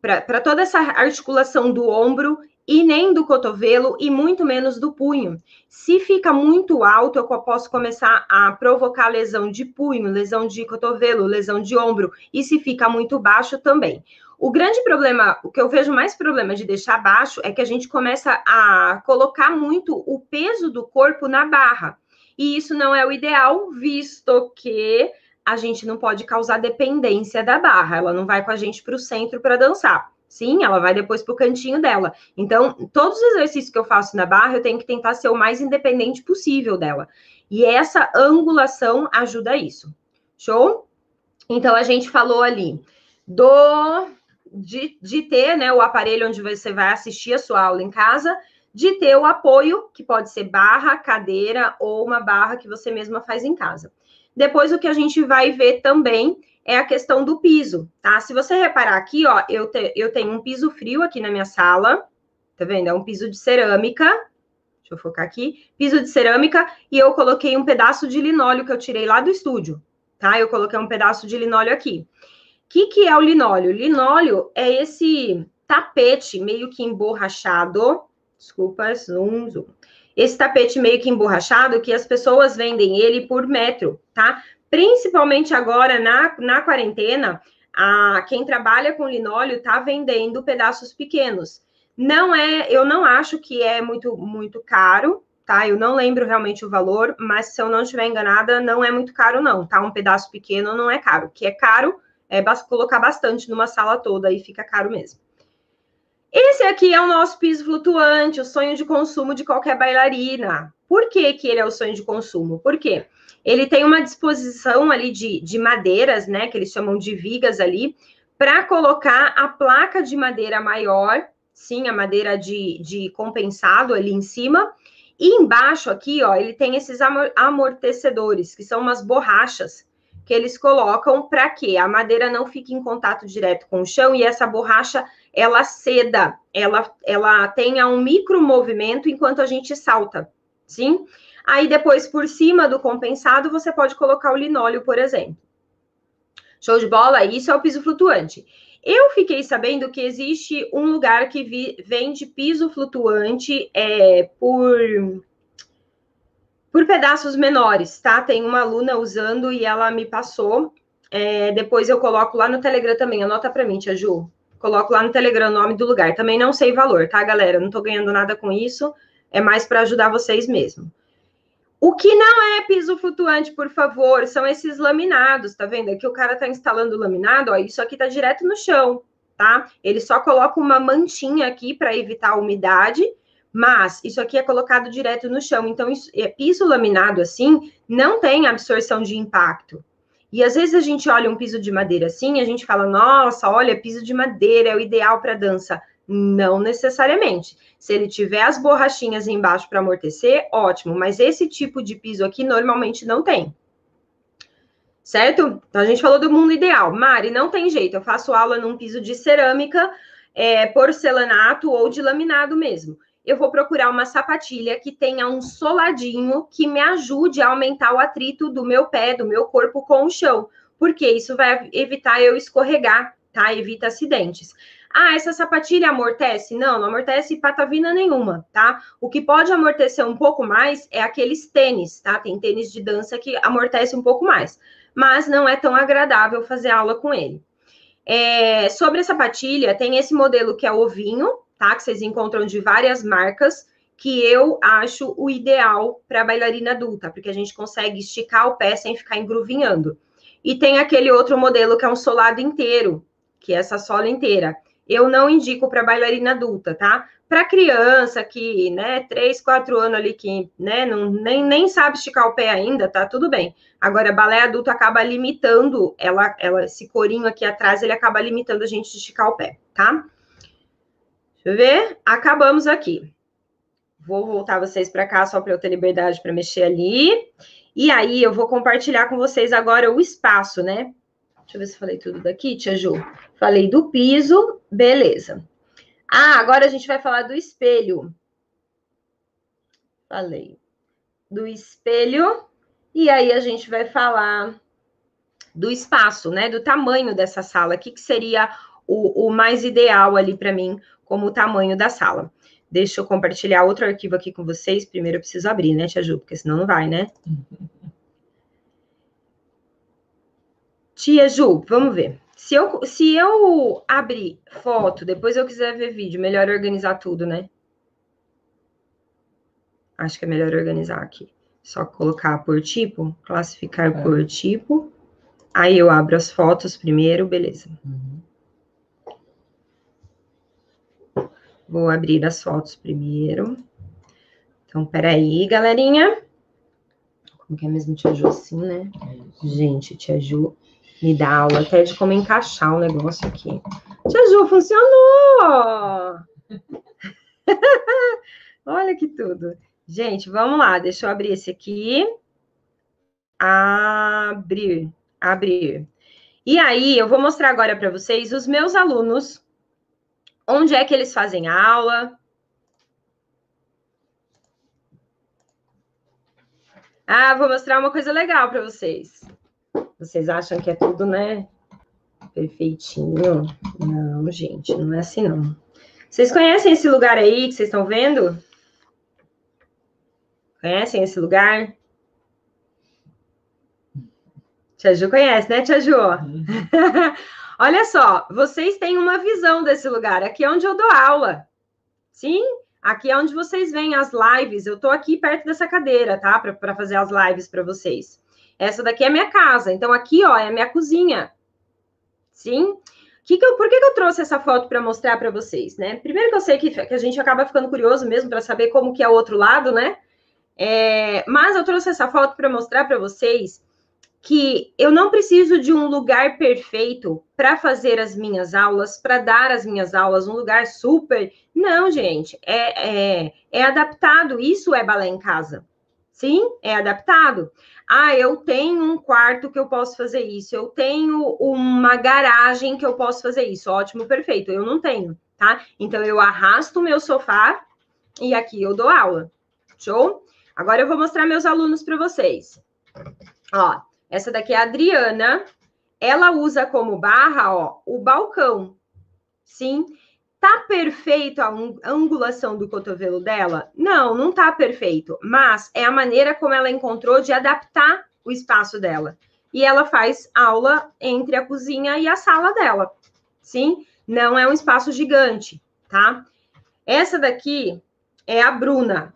para toda essa articulação do ombro e nem do cotovelo e muito menos do punho. Se fica muito alto, eu posso começar a provocar lesão de punho, lesão de cotovelo, lesão de ombro, e se fica muito baixo também. O grande problema, o que eu vejo mais problema de deixar baixo é que a gente começa a colocar muito o peso do corpo na barra. E isso não é o ideal, visto que a gente não pode causar dependência da barra, ela não vai com a gente para o centro para dançar. Sim, ela vai depois para o cantinho dela. Então, todos os exercícios que eu faço na barra, eu tenho que tentar ser o mais independente possível dela. E essa angulação ajuda isso. Show? Então, a gente falou ali do de, de ter né, o aparelho onde você vai assistir a sua aula em casa, de ter o apoio, que pode ser barra, cadeira ou uma barra que você mesma faz em casa. Depois, o que a gente vai ver também é a questão do piso, tá? Se você reparar aqui, ó, eu, te, eu tenho um piso frio aqui na minha sala, tá vendo? É um piso de cerâmica, deixa eu focar aqui, piso de cerâmica, e eu coloquei um pedaço de linóleo que eu tirei lá do estúdio, tá? Eu coloquei um pedaço de linóleo aqui. O que, que é o linóleo? Linóleo é esse tapete meio que emborrachado, desculpa, zoom, zoom. Esse tapete meio que emborrachado que as pessoas vendem ele por metro, tá? Principalmente agora na, na quarentena, a, quem trabalha com linóleo está vendendo pedaços pequenos. Não é, eu não acho que é muito, muito caro, tá? Eu não lembro realmente o valor, mas se eu não estiver enganada, não é muito caro, não, tá? Um pedaço pequeno não é caro. O que é caro é colocar bastante numa sala toda e fica caro mesmo. Esse aqui é o nosso piso flutuante, o sonho de consumo de qualquer bailarina. Por que, que ele é o sonho de consumo? Por quê? Ele tem uma disposição ali de, de madeiras, né? Que eles chamam de vigas ali, para colocar a placa de madeira maior, sim, a madeira de, de compensado ali em cima. E embaixo aqui, ó, ele tem esses amortecedores, que são umas borrachas que eles colocam para que a madeira não fique em contato direto com o chão e essa borracha ela ceda, ela, ela tenha um micro movimento enquanto a gente salta, sim? Aí depois, por cima do compensado, você pode colocar o linóleo, por exemplo. Show de bola? Isso é o piso flutuante. Eu fiquei sabendo que existe um lugar que vi, vende piso flutuante é, por por pedaços menores, tá? Tem uma aluna usando e ela me passou. É, depois eu coloco lá no Telegram também. Anota para mim, Tia Ju. Coloco lá no Telegram o nome do lugar. Também não sei valor, tá, galera? Não tô ganhando nada com isso. É mais para ajudar vocês mesmo. O que não é piso flutuante, por favor, são esses laminados, tá vendo? Aqui o cara tá instalando o laminado, ó, isso aqui tá direto no chão, tá? Ele só coloca uma mantinha aqui para evitar a umidade mas isso aqui é colocado direto no chão. Então, isso, é, piso laminado assim não tem absorção de impacto. E às vezes a gente olha um piso de madeira assim, a gente fala, nossa, olha, piso de madeira é o ideal para dança. Não necessariamente. Se ele tiver as borrachinhas embaixo para amortecer, ótimo. Mas esse tipo de piso aqui normalmente não tem. Certo? Então a gente falou do mundo ideal. Mari, não tem jeito. Eu faço aula num piso de cerâmica, é, porcelanato ou de laminado mesmo eu vou procurar uma sapatilha que tenha um soladinho que me ajude a aumentar o atrito do meu pé, do meu corpo com o chão, porque isso vai evitar eu escorregar, tá? Evita acidentes. Ah, essa sapatilha amortece? Não, não amortece patavina nenhuma, tá? O que pode amortecer um pouco mais é aqueles tênis, tá? Tem tênis de dança que amortece um pouco mais, mas não é tão agradável fazer aula com ele. É, sobre a sapatilha, tem esse modelo que é ovinho, tá? Que vocês encontram de várias marcas, que eu acho o ideal para bailarina adulta, porque a gente consegue esticar o pé sem ficar engruvinhando. E tem aquele outro modelo que é um solado inteiro, que é essa sola inteira. Eu não indico para bailarina adulta, tá? Para criança que, né, 3, 4 anos ali que, né, não, nem, nem sabe esticar o pé ainda, tá tudo bem. Agora, balé adulto acaba limitando, ela, ela, esse corinho aqui atrás, ele acaba limitando a gente de esticar o pé, tá? Deixa eu ver. Acabamos aqui. Vou voltar vocês para cá só para eu ter liberdade para mexer ali. E aí eu vou compartilhar com vocês agora o espaço, né? Deixa eu ver se falei tudo daqui, tia Ju. Falei do piso, beleza. Ah, agora a gente vai falar do espelho. Falei do espelho. E aí a gente vai falar do espaço, né? Do tamanho dessa sala. O que, que seria o, o mais ideal ali para mim como o tamanho da sala. Deixa eu compartilhar outro arquivo aqui com vocês. Primeiro eu preciso abrir, né, Tia Ju? Porque senão não vai, né? Tia Ju, vamos ver. Se eu, se eu abrir foto, depois eu quiser ver vídeo, melhor organizar tudo, né? Acho que é melhor organizar aqui. Só colocar por tipo, classificar é. por tipo. Aí eu abro as fotos primeiro, beleza. Uhum. Vou abrir as fotos primeiro. Então, peraí, galerinha. Como que é mesmo Tia Ju assim, né? Gente, Tia Ju me dá aula até de como encaixar o negócio aqui. Tia Ju, funcionou! Olha que tudo. Gente, vamos lá. Deixa eu abrir esse aqui. Abrir, abrir. E aí, eu vou mostrar agora para vocês os meus alunos Onde é que eles fazem aula? Ah, vou mostrar uma coisa legal para vocês. Vocês acham que é tudo, né? Perfeitinho? Não, gente, não é assim não. Vocês conhecem esse lugar aí que vocês estão vendo? Conhecem esse lugar? Tia Ju conhece, né, Tia Ju? Uhum. Olha só, vocês têm uma visão desse lugar. Aqui é onde eu dou aula. Sim? Aqui é onde vocês veem as lives. Eu estou aqui perto dessa cadeira, tá? Para fazer as lives para vocês. Essa daqui é minha casa. Então, aqui, ó, é a minha cozinha. Sim? Que que eu, por que, que eu trouxe essa foto para mostrar para vocês, né? Primeiro que eu sei que, que, a gente acaba ficando curioso mesmo para saber como que é o outro lado, né? É, mas eu trouxe essa foto para mostrar para vocês que eu não preciso de um lugar perfeito para fazer as minhas aulas, para dar as minhas aulas, um lugar super. Não, gente, é, é, é adaptado. Isso é balé em casa. Sim, é adaptado. Ah, eu tenho um quarto que eu posso fazer isso, eu tenho uma garagem que eu posso fazer isso. Ótimo, perfeito. Eu não tenho, tá? Então eu arrasto o meu sofá e aqui eu dou aula. Show? Agora eu vou mostrar meus alunos para vocês. Ó, essa daqui é a Adriana. Ela usa como barra, ó, o balcão. Sim. Tá perfeito a angulação do cotovelo dela? Não, não tá perfeito, mas é a maneira como ela encontrou de adaptar o espaço dela. E ela faz aula entre a cozinha e a sala dela. Sim? Não é um espaço gigante, tá? Essa daqui é a Bruna.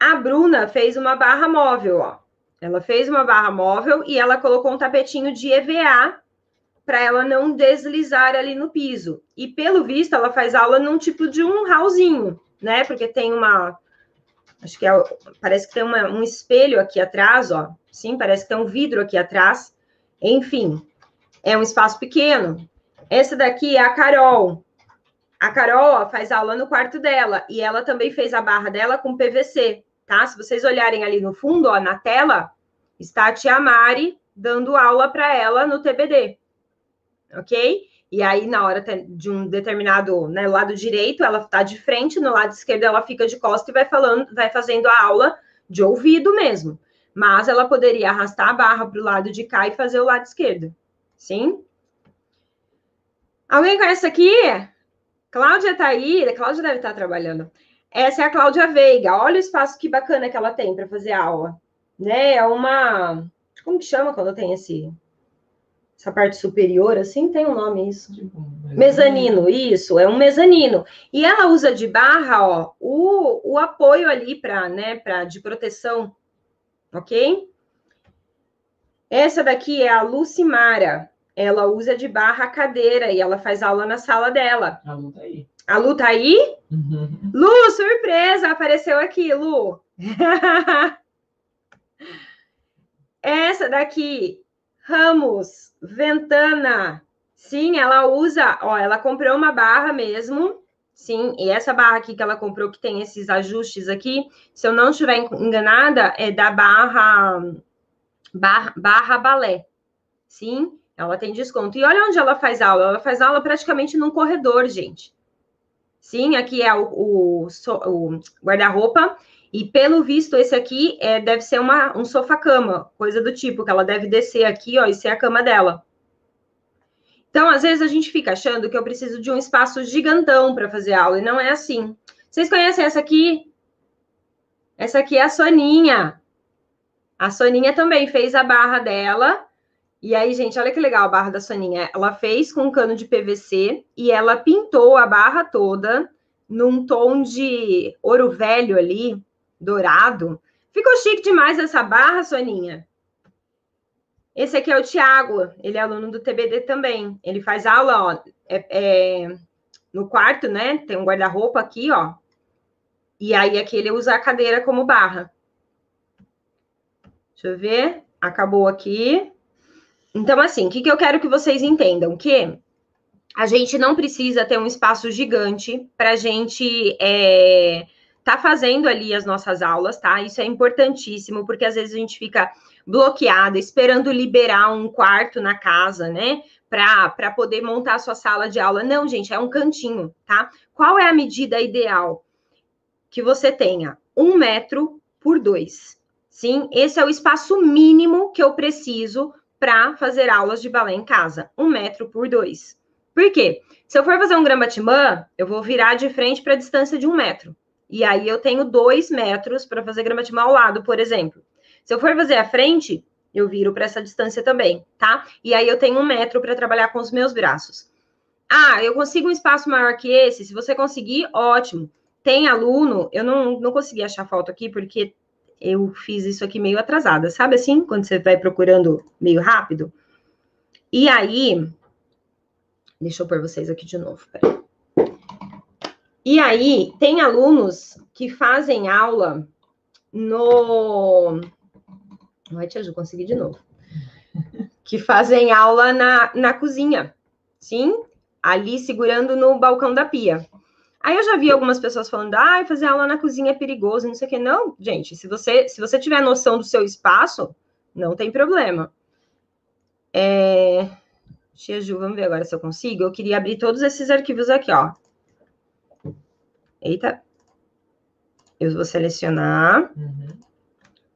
A Bruna fez uma barra móvel, ó. Ela fez uma barra móvel e ela colocou um tapetinho de EVA para ela não deslizar ali no piso. E pelo visto, ela faz aula num tipo de um hallzinho, né? Porque tem uma. Acho que é. Parece que tem uma, um espelho aqui atrás, ó. Sim, parece que tem um vidro aqui atrás. Enfim, é um espaço pequeno. Essa daqui é a Carol. A Carol ó, faz aula no quarto dela e ela também fez a barra dela com PVC, tá? Se vocês olharem ali no fundo, ó, na tela, está a tia Mari dando aula para ela no TBD ok? E aí, na hora de um determinado né, lado direito, ela está de frente, no lado esquerdo ela fica de costa e vai falando, vai fazendo a aula de ouvido mesmo. Mas ela poderia arrastar a barra para o lado de cá e fazer o lado esquerdo. Sim? Alguém conhece aqui? Cláudia tá aí, a Cláudia deve estar trabalhando. Essa é a Cláudia Veiga. Olha o espaço que bacana que ela tem para fazer aula. Né? É uma. Como que chama quando tem esse essa parte superior, assim, tem um nome isso. Tipo, mezanino, isso, é um mezanino. E ela usa de barra, ó, o, o apoio ali para, né, para de proteção, ok? Essa daqui é a Lucimara. Ela usa de barra a cadeira e ela faz aula na sala dela. A Lu tá aí. A Lu tá aí? Uhum. Lu, surpresa, apareceu aqui, Lu. Essa daqui, Ramos. Ventana. Sim, ela usa, ó, ela comprou uma barra mesmo. Sim, e essa barra aqui que ela comprou, que tem esses ajustes aqui, se eu não estiver enganada, é da barra, barra, barra balé. Sim, ela tem desconto. E olha onde ela faz aula. Ela faz aula praticamente num corredor, gente. Sim, aqui é o, o, o guarda-roupa e pelo visto, esse aqui é, deve ser uma, um sofá-cama, coisa do tipo, que ela deve descer aqui, ó, e ser a cama dela. Então, às vezes, a gente fica achando que eu preciso de um espaço gigantão para fazer aula, e não é assim. Vocês conhecem essa aqui? Essa aqui é a Soninha. A Soninha também fez a barra dela. E aí, gente, olha que legal a barra da Soninha. Ela fez com um cano de PVC e ela pintou a barra toda num tom de ouro velho ali, dourado. Ficou chique demais essa barra, Soninha. Esse aqui é o Tiago, ele é aluno do TBD também. Ele faz aula, ó, é, é, no quarto, né? Tem um guarda-roupa aqui, ó. E aí aqui ele usa a cadeira como barra. Deixa eu ver. Acabou aqui. Então, assim, o que, que eu quero que vocês entendam? Que a gente não precisa ter um espaço gigante para a gente é, tá fazendo ali as nossas aulas, tá? Isso é importantíssimo, porque às vezes a gente fica bloqueada, esperando liberar um quarto na casa, né? Para poder montar a sua sala de aula. Não, gente, é um cantinho, tá? Qual é a medida ideal? Que você tenha um metro por dois. Sim, esse é o espaço mínimo que eu preciso para fazer aulas de balé em casa. Um metro por dois. Por quê? Se eu for fazer um gramatimã, eu vou virar de frente para a distância de um metro. E aí eu tenho dois metros para fazer gramatimã ao lado, por exemplo. Se eu for fazer a frente, eu viro para essa distância também, tá? E aí eu tenho um metro para trabalhar com os meus braços. Ah, eu consigo um espaço maior que esse? Se você conseguir, ótimo. Tem aluno, eu não, não consegui achar foto aqui, porque eu fiz isso aqui meio atrasada, sabe assim? Quando você vai procurando meio rápido. E aí, Deixa eu pôr vocês aqui de novo. Pera. E aí, tem alunos que fazem aula no. Vai, Tia Ju, consegui de novo. Que fazem aula na, na cozinha. Sim? Ali segurando no balcão da pia. Aí eu já vi algumas pessoas falando, ah, fazer aula na cozinha é perigoso, não sei o que. Não, gente, se você, se você tiver noção do seu espaço, não tem problema. É... Tia Ju, vamos ver agora se eu consigo. Eu queria abrir todos esses arquivos aqui, ó. Eita. Eu vou selecionar. Uhum.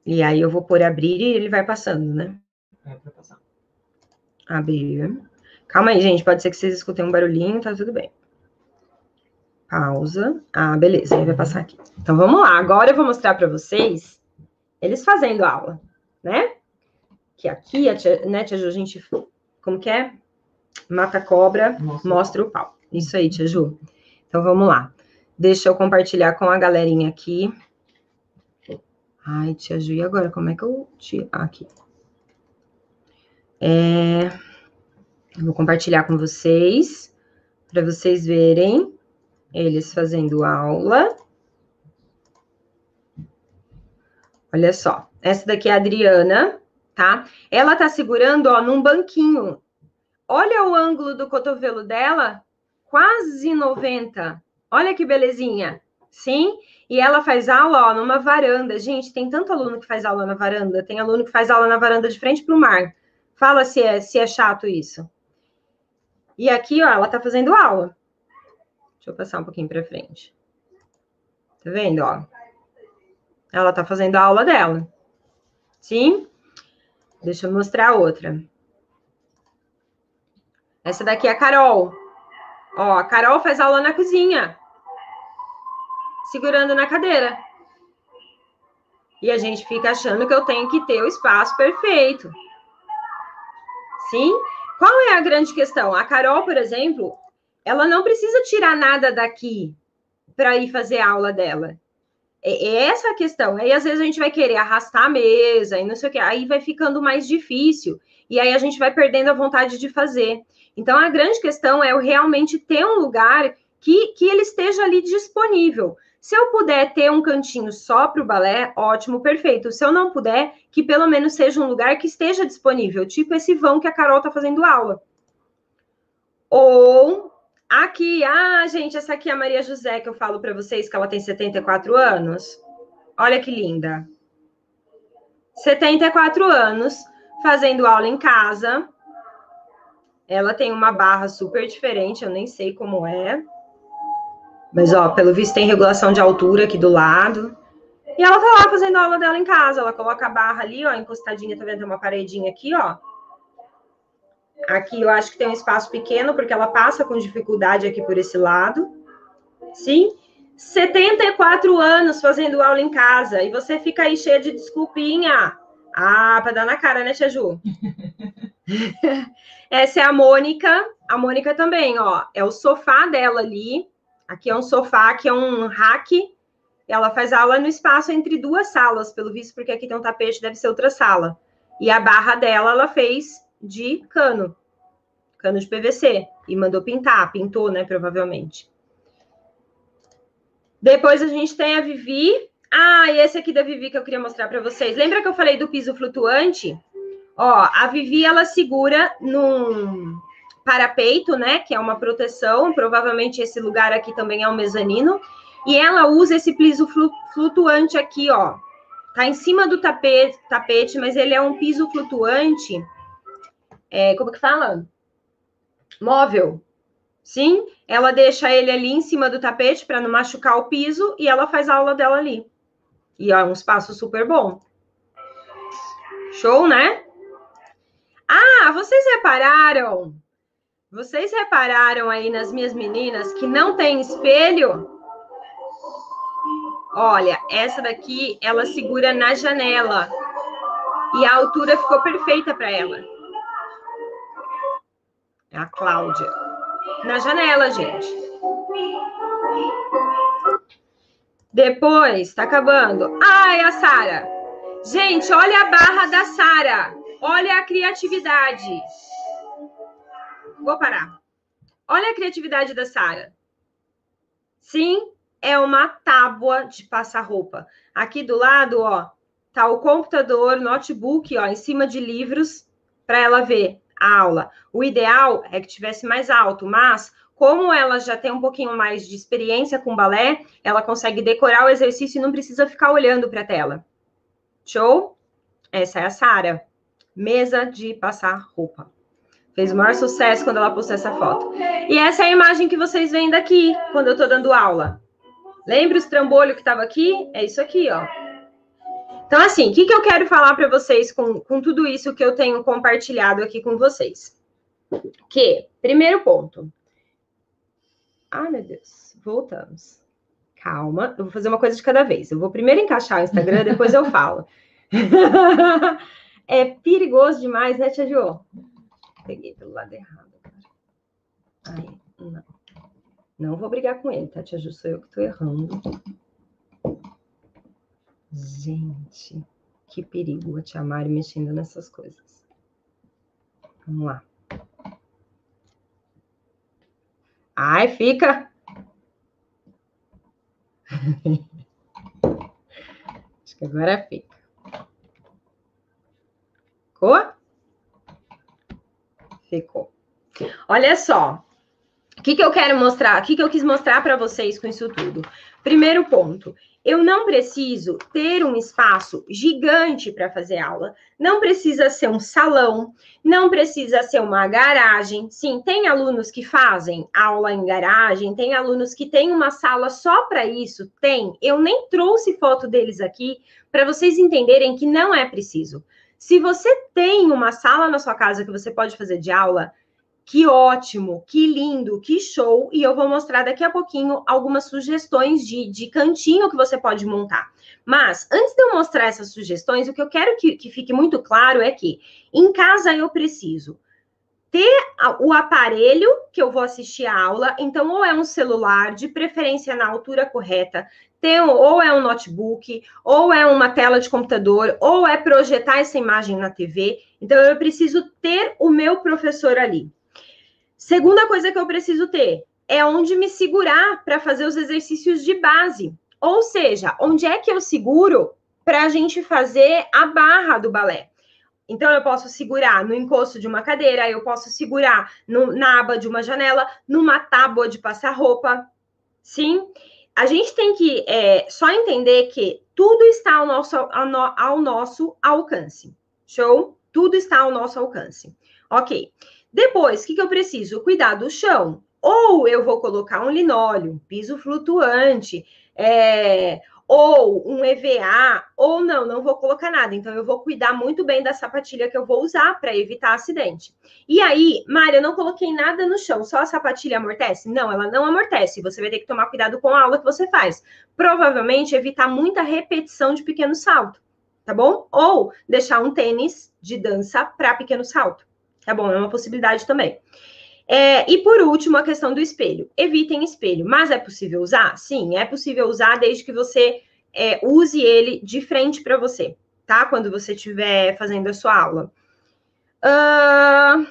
E aí eu vou por abrir e ele vai passando, né? É passar. Abrir. Calma aí, gente. Pode ser que vocês escutem um barulhinho, tá tudo bem. Pausa. Ah, beleza. Ele vai passar aqui. Então vamos lá. Agora eu vou mostrar para vocês eles fazendo aula, né? Que aqui, a tia, né, tia Ju, a gente. Como que é? Mata a cobra, Nossa. mostra o pau. Isso aí, tia Ju. Então vamos lá. Deixa eu compartilhar com a galerinha aqui. Ai, tia Ju, e agora? Como é que eu tiro? Ah, aqui. É... Eu vou compartilhar com vocês, para vocês verem eles fazendo aula. Olha só, essa daqui é a Adriana, tá? Ela tá segurando, ó, num banquinho. Olha o ângulo do cotovelo dela, quase 90. Olha que belezinha. Sim? E ela faz aula ó, numa varanda. Gente, tem tanto aluno que faz aula na varanda. Tem aluno que faz aula na varanda de frente para o mar. Fala se é, se é chato isso. E aqui, ó, ela tá fazendo aula. Deixa eu passar um pouquinho para frente. Tá vendo, ó? Ela tá fazendo a aula dela. Sim? Deixa eu mostrar outra. Essa daqui é a Carol. Ó, a Carol faz aula na cozinha segurando na cadeira. E a gente fica achando que eu tenho que ter o espaço perfeito. Sim? Qual é a grande questão? A Carol, por exemplo, ela não precisa tirar nada daqui para ir fazer a aula dela. É, é essa a questão. Aí, às vezes, a gente vai querer arrastar a mesa e não sei o que. Aí vai ficando mais difícil. E aí a gente vai perdendo a vontade de fazer. Então, a grande questão é eu realmente ter um lugar que, que ele esteja ali disponível. Se eu puder ter um cantinho só para o balé, ótimo, perfeito. Se eu não puder, que pelo menos seja um lugar que esteja disponível, tipo esse vão que a Carol está fazendo aula. Ou aqui, ah, gente, essa aqui é a Maria José, que eu falo para vocês que ela tem 74 anos. Olha que linda. 74 anos, fazendo aula em casa. Ela tem uma barra super diferente, eu nem sei como é. Mas, ó, pelo visto tem regulação de altura aqui do lado. E ela tá lá fazendo aula dela em casa. Ela coloca a barra ali, ó, encostadinha, tá vendo? Tem uma paredinha aqui, ó. Aqui eu acho que tem um espaço pequeno, porque ela passa com dificuldade aqui por esse lado. Sim? 74 anos fazendo aula em casa. E você fica aí cheia de desculpinha. Ah, pra dar na cara, né, Tia Ju? Essa é a Mônica. A Mônica também, ó. É o sofá dela ali. Aqui é um sofá, aqui é um rack. Ela faz aula no espaço entre duas salas, pelo visto, porque aqui tem um tapete, deve ser outra sala. E a barra dela, ela fez de cano, cano de PVC, e mandou pintar, pintou, né, provavelmente. Depois a gente tem a Vivi. Ah, e esse aqui da Vivi que eu queria mostrar para vocês. Lembra que eu falei do piso flutuante? Ó, a Vivi, ela segura num parapeito, né? Que é uma proteção. Provavelmente esse lugar aqui também é um mezanino. E ela usa esse piso flutuante aqui, ó. Tá em cima do tapete, tapete mas ele é um piso flutuante. É, como que fala? Móvel. Sim, ela deixa ele ali em cima do tapete para não machucar o piso e ela faz a aula dela ali. E é um espaço super bom. Show, né? Ah, vocês repararam vocês repararam aí nas minhas meninas que não tem espelho? Olha, essa daqui ela segura na janela e a altura ficou perfeita para ela. É a Cláudia. Na janela, gente. Depois, tá acabando. Ai, a Sara. Gente, olha a barra da Sara. Olha a criatividade. Vou parar. Olha a criatividade da Sara. Sim, é uma tábua de passar roupa. Aqui do lado, ó, tá o computador, notebook, ó, em cima de livros para ela ver a aula. O ideal é que tivesse mais alto, mas como ela já tem um pouquinho mais de experiência com balé, ela consegue decorar o exercício e não precisa ficar olhando para a tela. Show? Essa é a Sara. Mesa de passar roupa. Fez o maior sucesso quando ela postou essa foto. E essa é a imagem que vocês veem daqui, quando eu estou dando aula. Lembra os trambolho que estava aqui? É isso aqui, ó. Então, assim, o que, que eu quero falar para vocês com, com tudo isso que eu tenho compartilhado aqui com vocês? Que, primeiro ponto. Ah, meu Deus, voltamos. Calma, eu vou fazer uma coisa de cada vez. Eu vou primeiro encaixar o Instagram, depois eu falo. é perigoso demais, né, Tia Jo? Peguei pelo lado errado. Aí, não. Não vou brigar com ele, tá, Tia Ju? Sou eu que tô errando. Gente, que perigo a Tia Mari mexendo nessas coisas. Vamos lá. Ai, fica. Acho que agora fica. Ficou? Ficou. Olha só, o que, que eu quero mostrar? O que, que eu quis mostrar para vocês com isso tudo? Primeiro ponto, eu não preciso ter um espaço gigante para fazer aula, não precisa ser um salão, não precisa ser uma garagem. Sim, tem alunos que fazem aula em garagem, tem alunos que têm uma sala só para isso, tem. Eu nem trouxe foto deles aqui para vocês entenderem que não é preciso. Se você tem uma sala na sua casa que você pode fazer de aula, que ótimo, que lindo, que show! E eu vou mostrar daqui a pouquinho algumas sugestões de, de cantinho que você pode montar. Mas, antes de eu mostrar essas sugestões, o que eu quero que, que fique muito claro é que em casa eu preciso ter o aparelho que eu vou assistir a aula, então, ou é um celular, de preferência na altura correta, ter, ou é um notebook, ou é uma tela de computador, ou é projetar essa imagem na TV. Então, eu preciso ter o meu professor ali. Segunda coisa que eu preciso ter é onde me segurar para fazer os exercícios de base. Ou seja, onde é que eu seguro para a gente fazer a barra do balé. Então, eu posso segurar no encosto de uma cadeira, eu posso segurar no, na aba de uma janela, numa tábua de passar roupa. Sim, a gente tem que é, só entender que tudo está ao nosso, ao, ao nosso alcance. Show? Tudo está ao nosso alcance. Ok. Depois, o que, que eu preciso? Cuidar do chão. Ou eu vou colocar um linóleo, piso flutuante, é, ou um EVA, ou não, não vou colocar nada. Então, eu vou cuidar muito bem da sapatilha que eu vou usar para evitar acidente. E aí, Mária, eu não coloquei nada no chão, só a sapatilha amortece? Não, ela não amortece. Você vai ter que tomar cuidado com a aula que você faz. Provavelmente evitar muita repetição de pequeno salto, tá bom? Ou deixar um tênis de dança para pequeno salto. Tá bom, é uma possibilidade também. É, e por último, a questão do espelho. Evitem espelho, mas é possível usar? Sim, é possível usar desde que você é, use ele de frente para você, tá? Quando você estiver fazendo a sua aula. Uh...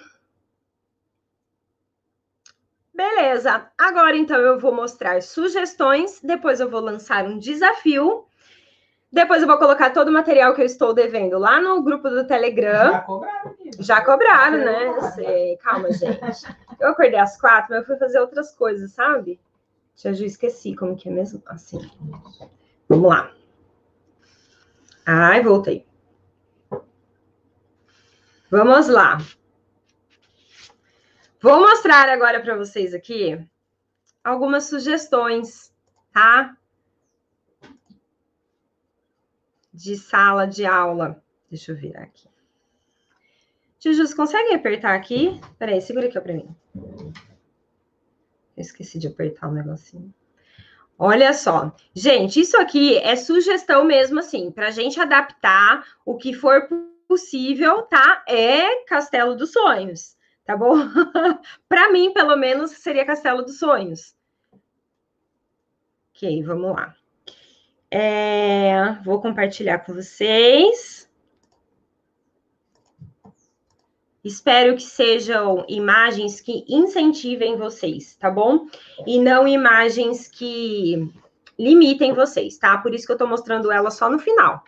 Beleza, agora então eu vou mostrar sugestões, depois eu vou lançar um desafio depois eu vou colocar todo o material que eu estou devendo lá no grupo do Telegram. Já cobraram. Já cobraram, né? Sei. Calma, gente. Eu acordei às quatro, mas eu fui fazer outras coisas, sabe? Já já esqueci como que é mesmo. Assim. Vamos lá. Ai, voltei. Vamos lá. Vou mostrar agora para vocês aqui algumas sugestões, tá? De sala de aula. Deixa eu virar aqui. Jus, consegue apertar aqui? Peraí, segura aqui para mim. Eu esqueci de apertar o um negocinho. Olha só, gente, isso aqui é sugestão mesmo, assim, para a gente adaptar o que for possível, tá? É Castelo dos Sonhos, tá bom? para mim, pelo menos, seria Castelo dos Sonhos. Ok, vamos lá. É, vou compartilhar com vocês. Espero que sejam imagens que incentivem vocês, tá bom? E não imagens que limitem vocês, tá? Por isso que eu tô mostrando ela só no final.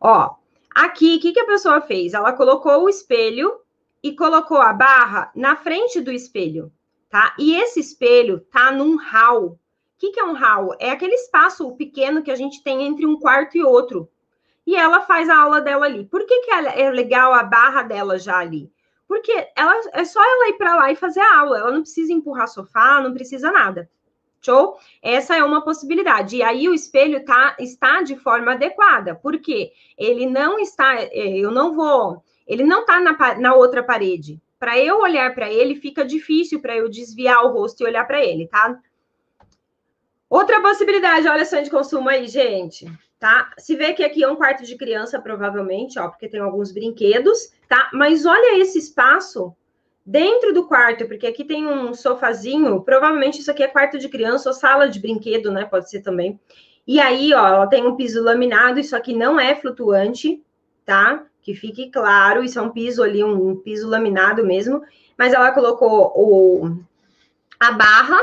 Ó, aqui, o que, que a pessoa fez? Ela colocou o espelho e colocou a barra na frente do espelho, tá? E esse espelho tá num hall. O que, que é um hall? É aquele espaço pequeno que a gente tem entre um quarto e outro. E ela faz a aula dela ali. Por que, que é legal a barra dela já ali? Porque ela, é só ela ir para lá e fazer a aula. Ela não precisa empurrar sofá, não precisa nada. Show? Essa é uma possibilidade. E aí o espelho tá, está de forma adequada, porque ele não está, é, eu não vou, ele não está na, na outra parede. Para eu olhar para ele, fica difícil para eu desviar o rosto e olhar para ele, tá? Outra possibilidade, olha só de consumo aí, gente, tá? Se vê que aqui é um quarto de criança, provavelmente, ó, porque tem alguns brinquedos, tá? Mas olha esse espaço dentro do quarto, porque aqui tem um sofazinho, provavelmente isso aqui é quarto de criança ou sala de brinquedo, né? Pode ser também. E aí, ó, ela tem um piso laminado, isso aqui não é flutuante, tá? Que fique claro, isso é um piso ali, um, piso laminado mesmo, mas ela colocou o, a barra,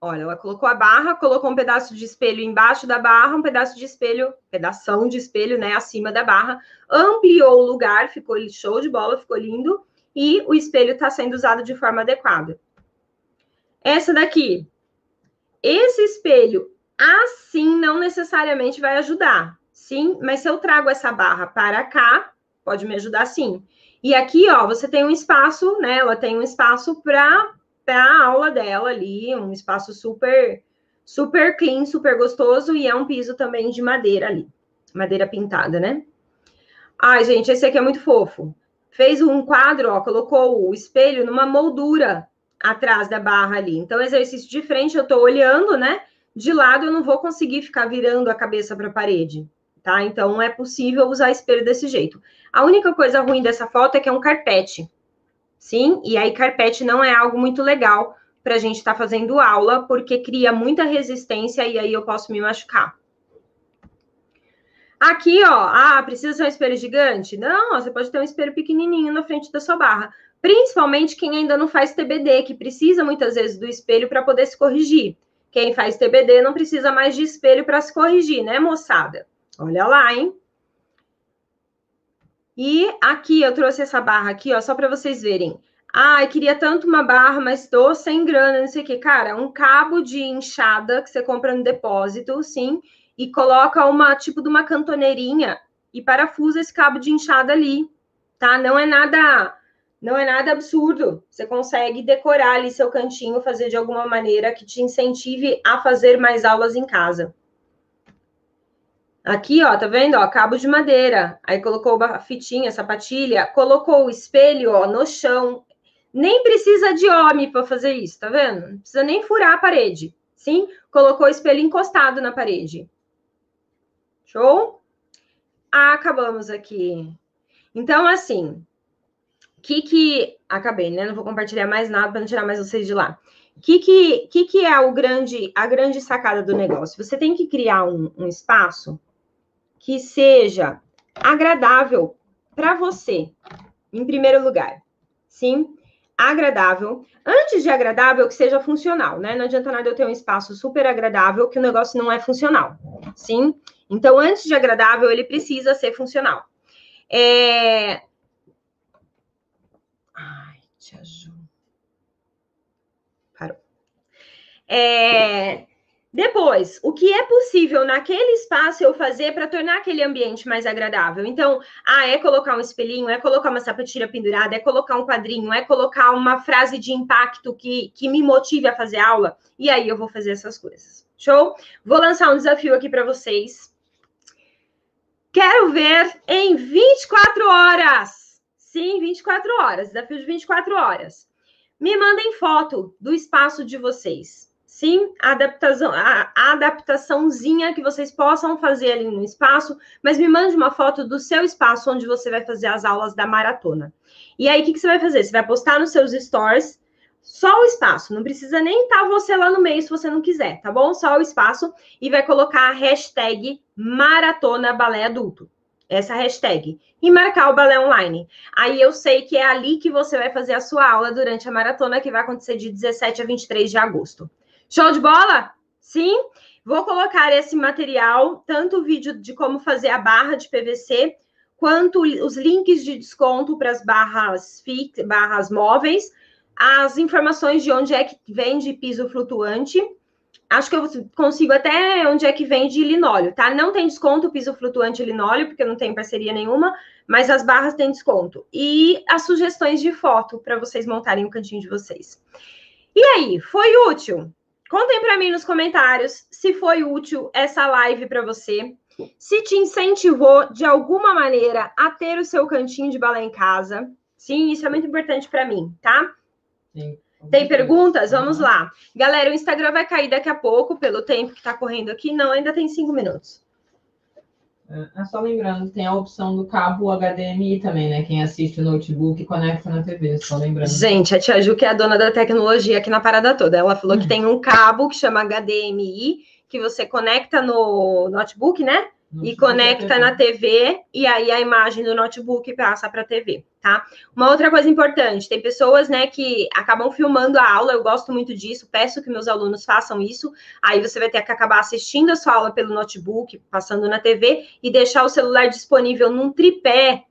olha, ela colocou a barra, colocou um pedaço de espelho embaixo da barra, um pedaço de espelho, pedação de espelho, né, acima da barra, ampliou o lugar, ficou show de bola, ficou lindo, e o espelho está sendo usado de forma adequada. Essa daqui, esse espelho assim não necessariamente vai ajudar, sim, mas se eu trago essa barra para cá, pode me ajudar sim. E aqui, ó, você tem um espaço, né? Ela tem um espaço para a aula dela ali, um espaço super super clean, super gostoso e é um piso também de madeira ali, madeira pintada, né? Ai, gente, esse aqui é muito fofo fez um quadro, ó, colocou o espelho numa moldura atrás da barra ali. Então, exercício de frente, eu estou olhando, né? De lado, eu não vou conseguir ficar virando a cabeça para a parede, tá? Então, é possível usar espelho desse jeito. A única coisa ruim dessa foto é que é um carpete, sim? E aí, carpete não é algo muito legal para a gente estar tá fazendo aula, porque cria muita resistência e aí eu posso me machucar. Aqui, ó, ah, precisa ser um espelho gigante? Não, você pode ter um espelho pequenininho na frente da sua barra. Principalmente quem ainda não faz TBD, que precisa muitas vezes do espelho para poder se corrigir. Quem faz TBD não precisa mais de espelho para se corrigir, né, moçada? Olha lá, hein? E aqui eu trouxe essa barra aqui, ó, só para vocês verem. Ah, eu queria tanto uma barra, mas estou sem grana, não sei o quê. Cara, um cabo de enxada que você compra no depósito, sim, e coloca uma tipo de uma cantoneirinha e parafusa esse cabo de enxada ali, tá? Não é nada não é nada absurdo. Você consegue decorar ali seu cantinho, fazer de alguma maneira que te incentive a fazer mais aulas em casa. Aqui, ó, tá vendo? Ó, cabo de madeira. Aí colocou a fitinha, sapatilha, colocou o espelho, ó, no chão. Nem precisa de homem para fazer isso, tá vendo? Não precisa nem furar a parede. Sim? Colocou o espelho encostado na parede. Show? Acabamos aqui. Então, assim, que que acabei, né? Não vou compartilhar mais nada para não tirar mais vocês de lá. Que que, que que é o grande a grande sacada do negócio? Você tem que criar um, um espaço que seja agradável para você, em primeiro lugar. Sim, agradável. Antes de agradável, que seja funcional, né? Não adianta nada eu ter um espaço super agradável que o negócio não é funcional. Sim. Então, antes de agradável, ele precisa ser funcional. É... Ai, tia Ju. Parou. É... Depois, o que é possível naquele espaço eu fazer para tornar aquele ambiente mais agradável? Então, ah, é colocar um espelhinho, é colocar uma sapatilha pendurada, é colocar um quadrinho, é colocar uma frase de impacto que, que me motive a fazer aula, e aí eu vou fazer essas coisas. Show? Vou lançar um desafio aqui para vocês. Quero ver em 24 horas. Sim, 24 horas. Desafio de 24 horas. Me mandem foto do espaço de vocês. Sim, a adaptação, a, adaptaçãozinha que vocês possam fazer ali no espaço, mas me mande uma foto do seu espaço onde você vai fazer as aulas da maratona. E aí, o que, que você vai fazer? Você vai postar nos seus stories só o espaço, não precisa nem estar tá você lá no meio se você não quiser, tá bom? Só o espaço e vai colocar a hashtag Maratona Balé Adulto. essa hashtag, e marcar o balé online. Aí eu sei que é ali que você vai fazer a sua aula durante a maratona, que vai acontecer de 17 a 23 de agosto. Show de bola? Sim? Vou colocar esse material, tanto o vídeo de como fazer a barra de PVC, quanto os links de desconto para as barras fix, barras móveis, as informações de onde é que vende piso flutuante Acho que eu consigo até onde é que vende linóleo, tá? Não tem desconto piso flutuante linóleo, porque não tem parceria nenhuma, mas as barras têm desconto. E as sugestões de foto para vocês montarem o cantinho de vocês. E aí, foi útil? Contem para mim nos comentários se foi útil essa live para você, se te incentivou de alguma maneira a ter o seu cantinho de balé em casa. Sim, isso é muito importante para mim, tá? Sim. Tem perguntas? Vamos lá. Galera, o Instagram vai cair daqui a pouco, pelo tempo que está correndo aqui. Não, ainda tem cinco minutos. É, só lembrando, tem a opção do cabo HDMI também, né? Quem assiste o notebook conecta na TV, só lembrando. Gente, a Tia Ju, que é a dona da tecnologia aqui na parada toda, ela falou que hum. tem um cabo que chama HDMI, que você conecta no notebook, né? E conecta na TV e aí a imagem do notebook passa para a TV, tá? Uma outra coisa importante, tem pessoas, né, que acabam filmando a aula, eu gosto muito disso, peço que meus alunos façam isso, aí você vai ter que acabar assistindo a sua aula pelo notebook, passando na TV e deixar o celular disponível num tripé.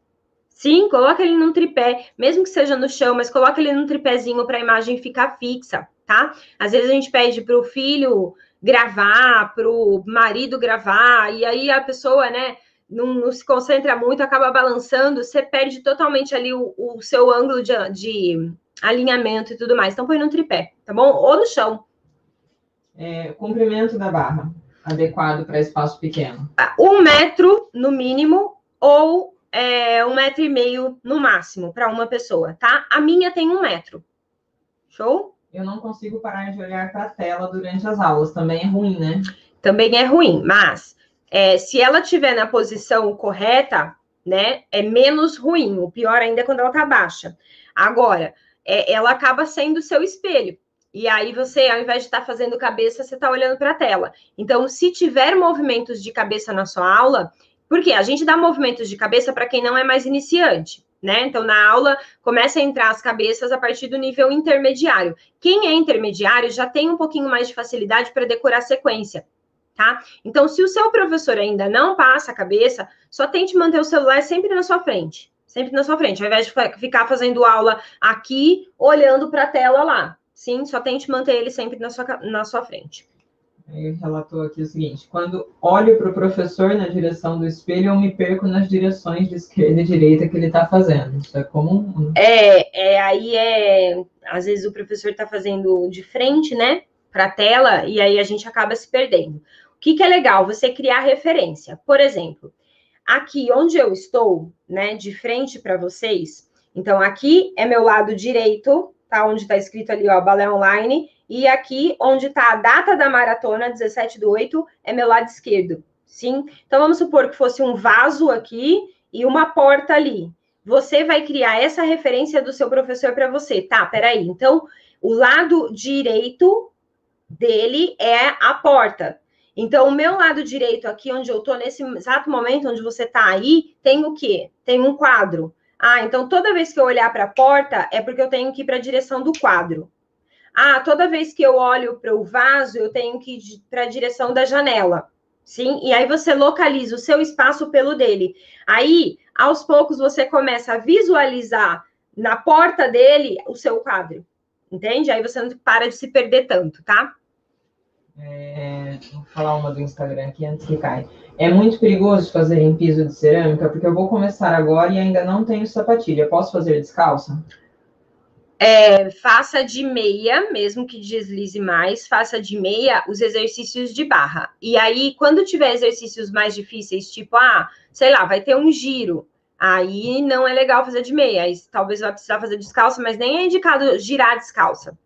Sim, coloca ele num tripé, mesmo que seja no chão, mas coloca ele num tripézinho para a imagem ficar fixa, tá? Às vezes a gente pede para o filho gravar, para o marido gravar, e aí a pessoa, né, não, não, se concentra muito, acaba balançando, você perde totalmente ali o, o seu ângulo de, de, alinhamento e tudo mais. Então põe no tripé, tá bom? Ou no chão. É, comprimento da barra, adequado para espaço pequeno. Ah, um metro no mínimo, ou é, um metro e meio no máximo para uma pessoa, tá? A minha tem um metro. Show? Eu não consigo parar de olhar para a tela durante as aulas. Também é ruim, né? Também é ruim, mas é, se ela estiver na posição correta, né, é menos ruim. O pior ainda é quando ela está baixa. Agora, é, ela acaba sendo seu espelho. E aí você, ao invés de estar tá fazendo cabeça, você está olhando para a tela. Então, se tiver movimentos de cabeça na sua aula, porque a gente dá movimentos de cabeça para quem não é mais iniciante né? Então, na aula, começa a entrar as cabeças a partir do nível intermediário. Quem é intermediário já tem um pouquinho mais de facilidade para decorar a sequência, tá? Então, se o seu professor ainda não passa a cabeça, só tente manter o celular sempre na sua frente. Sempre na sua frente, ao invés de ficar fazendo aula aqui, olhando para a tela lá. Sim, só tente manter ele sempre na sua, na sua frente. Ele relatou aqui o seguinte: quando olho para o professor na direção do espelho, eu me perco nas direções de esquerda e direita que ele está fazendo. Isso é comum? É, é, aí é. Às vezes o professor está fazendo de frente, né, para a tela, e aí a gente acaba se perdendo. O que, que é legal? Você criar referência. Por exemplo, aqui onde eu estou, né, de frente para vocês. Então, aqui é meu lado direito, tá? Onde está escrito ali, ó, balé online e aqui, onde está a data da maratona, 17 do 8, é meu lado esquerdo. Sim? Então, vamos supor que fosse um vaso aqui e uma porta ali. Você vai criar essa referência do seu professor para você. Tá, peraí. Então, o lado direito dele é a porta. Então, o meu lado direito aqui, onde eu estou nesse exato momento, onde você está aí, tem o quê? Tem um quadro. Ah, então toda vez que eu olhar para a porta, é porque eu tenho que ir para a direção do quadro. Ah, toda vez que eu olho para o vaso, eu tenho que ir para a direção da janela. Sim, e aí você localiza o seu espaço pelo dele. Aí, aos poucos, você começa a visualizar na porta dele o seu quadro. Entende? Aí você não para de se perder tanto, tá? É, vou falar uma do Instagram aqui antes que caia. É muito perigoso fazer em piso de cerâmica, porque eu vou começar agora e ainda não tenho sapatilha. Posso fazer descalça? É, faça de meia, mesmo que deslize mais, faça de meia os exercícios de barra. E aí, quando tiver exercícios mais difíceis, tipo, ah, sei lá, vai ter um giro, aí não é legal fazer de meia. Aí talvez vai precisar fazer descalça, mas nem é indicado girar descalça.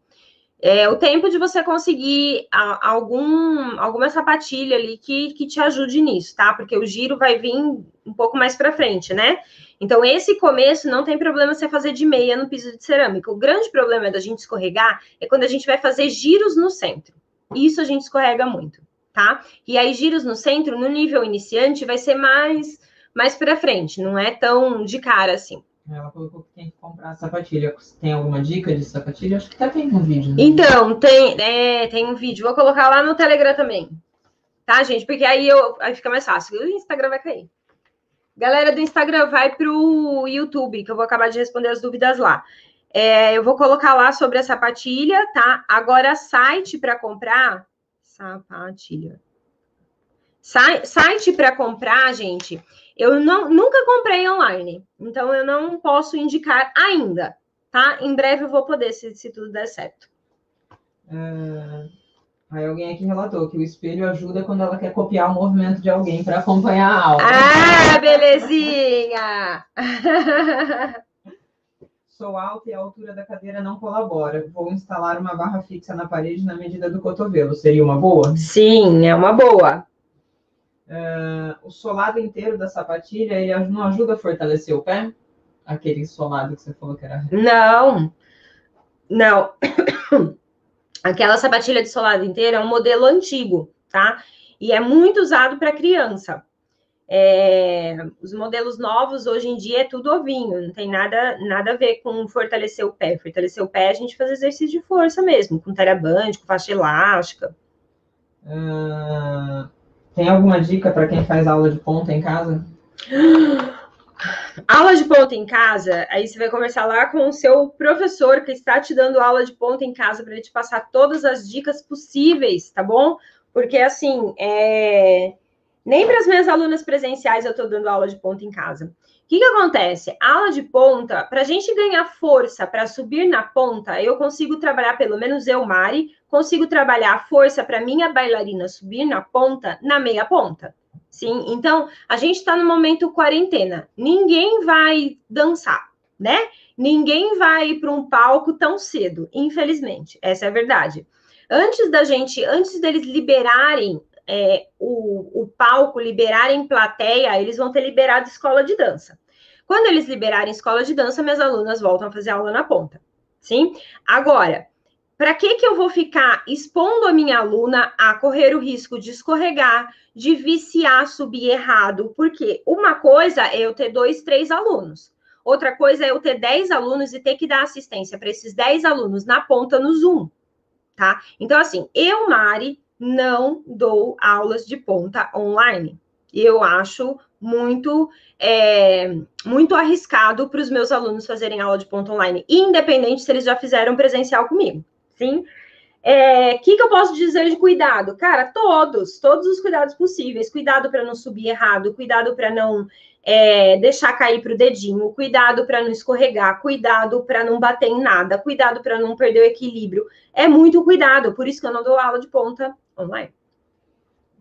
É o tempo de você conseguir algum, alguma sapatilha ali que, que te ajude nisso, tá? Porque o giro vai vir um pouco mais para frente, né? Então, esse começo não tem problema você fazer de meia no piso de cerâmica. O grande problema da gente escorregar é quando a gente vai fazer giros no centro. Isso a gente escorrega muito, tá? E aí, giros no centro, no nível iniciante, vai ser mais mais para frente, não é tão de cara assim. Ela colocou que tem que comprar sapatilha. Tem alguma dica de sapatilha? Acho que até tem um vídeo. Né? Então, tem, é, tem um vídeo. Vou colocar lá no Telegram também. Tá, gente? Porque aí, eu, aí fica mais fácil. O Instagram vai cair. Galera do Instagram, vai pro YouTube, que eu vou acabar de responder as dúvidas lá. É, eu vou colocar lá sobre a sapatilha, tá? Agora, site para comprar. Sapatilha. Site para comprar, gente. Eu não, nunca comprei online, então eu não posso indicar ainda, tá? Em breve eu vou poder, se, se tudo der certo. Uh, aí alguém aqui relatou que o espelho ajuda quando ela quer copiar o movimento de alguém para acompanhar a aula. Ah, belezinha! Sou alta e a altura da cadeira não colabora. Vou instalar uma barra fixa na parede na medida do cotovelo. Seria uma boa? Sim, é uma boa. Uh, o solado inteiro da sapatilha, ele não ajuda a fortalecer o pé? Aquele solado que você falou que era. Não, não. Aquela sapatilha de solado inteiro é um modelo antigo, tá? E é muito usado para criança. É, os modelos novos hoje em dia é tudo ovinho, não tem nada, nada a ver com fortalecer o pé. Fortalecer o pé a gente faz exercício de força mesmo, com teraband, com faixa elástica. Uh, tem alguma dica para quem faz aula de ponta em casa? Aula de ponta em casa, aí você vai conversar lá com o seu professor que está te dando aula de ponta em casa para ele te passar todas as dicas possíveis, tá bom? Porque assim, é... nem para as minhas alunas presenciais eu estou dando aula de ponta em casa que, que acontece? Aula de ponta, para a gente ganhar força para subir na ponta, eu consigo trabalhar, pelo menos eu, Mari, consigo trabalhar a força para minha bailarina subir na ponta, na meia ponta. Sim, então a gente está no momento quarentena. Ninguém vai dançar, né? Ninguém vai para um palco tão cedo, infelizmente. Essa é a verdade. Antes da gente, antes deles liberarem é, o, o palco, liberarem plateia, eles vão ter liberado escola de dança. Quando eles liberarem escola de dança, minhas alunas voltam a fazer aula na ponta. Sim? Agora, para que, que eu vou ficar expondo a minha aluna a correr o risco de escorregar, de viciar, subir errado? Porque uma coisa é eu ter dois, três alunos. Outra coisa é eu ter dez alunos e ter que dar assistência para esses dez alunos na ponta no Zoom, tá? Então, assim, eu, Mari, não dou aulas de ponta online. Eu acho muito é, muito arriscado para os meus alunos fazerem aula de ponto online, independente se eles já fizeram presencial comigo, sim? O é, que, que eu posso dizer de cuidado? Cara, todos, todos os cuidados possíveis. Cuidado para não subir errado, cuidado para não é, deixar cair para o dedinho, cuidado para não escorregar, cuidado para não bater em nada, cuidado para não perder o equilíbrio. É muito cuidado, por isso que eu não dou aula de ponta online.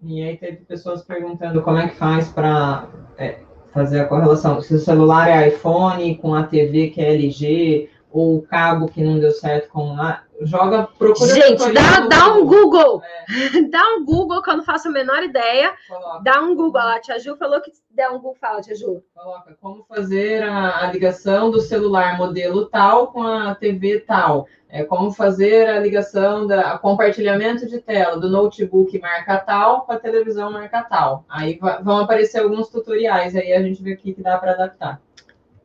E aí teve pessoas perguntando como é que faz para é, fazer a correlação. Se o celular é iPhone com a TV que é LG, ou o cabo que não deu certo com a. Joga, procura. Gente, dá, dá um Google. É. dá um Google que eu não faço a menor ideia. Coloca. Dá um Google. A Tia Ju falou que dá um Google. Fala, Tia Ju. Coloca como fazer a, a ligação do celular modelo tal com a TV tal. É como fazer a ligação da compartilhamento de tela do notebook marca tal com a televisão marca tal. Aí vão aparecer alguns tutoriais aí a gente vê o que, que dá para adaptar.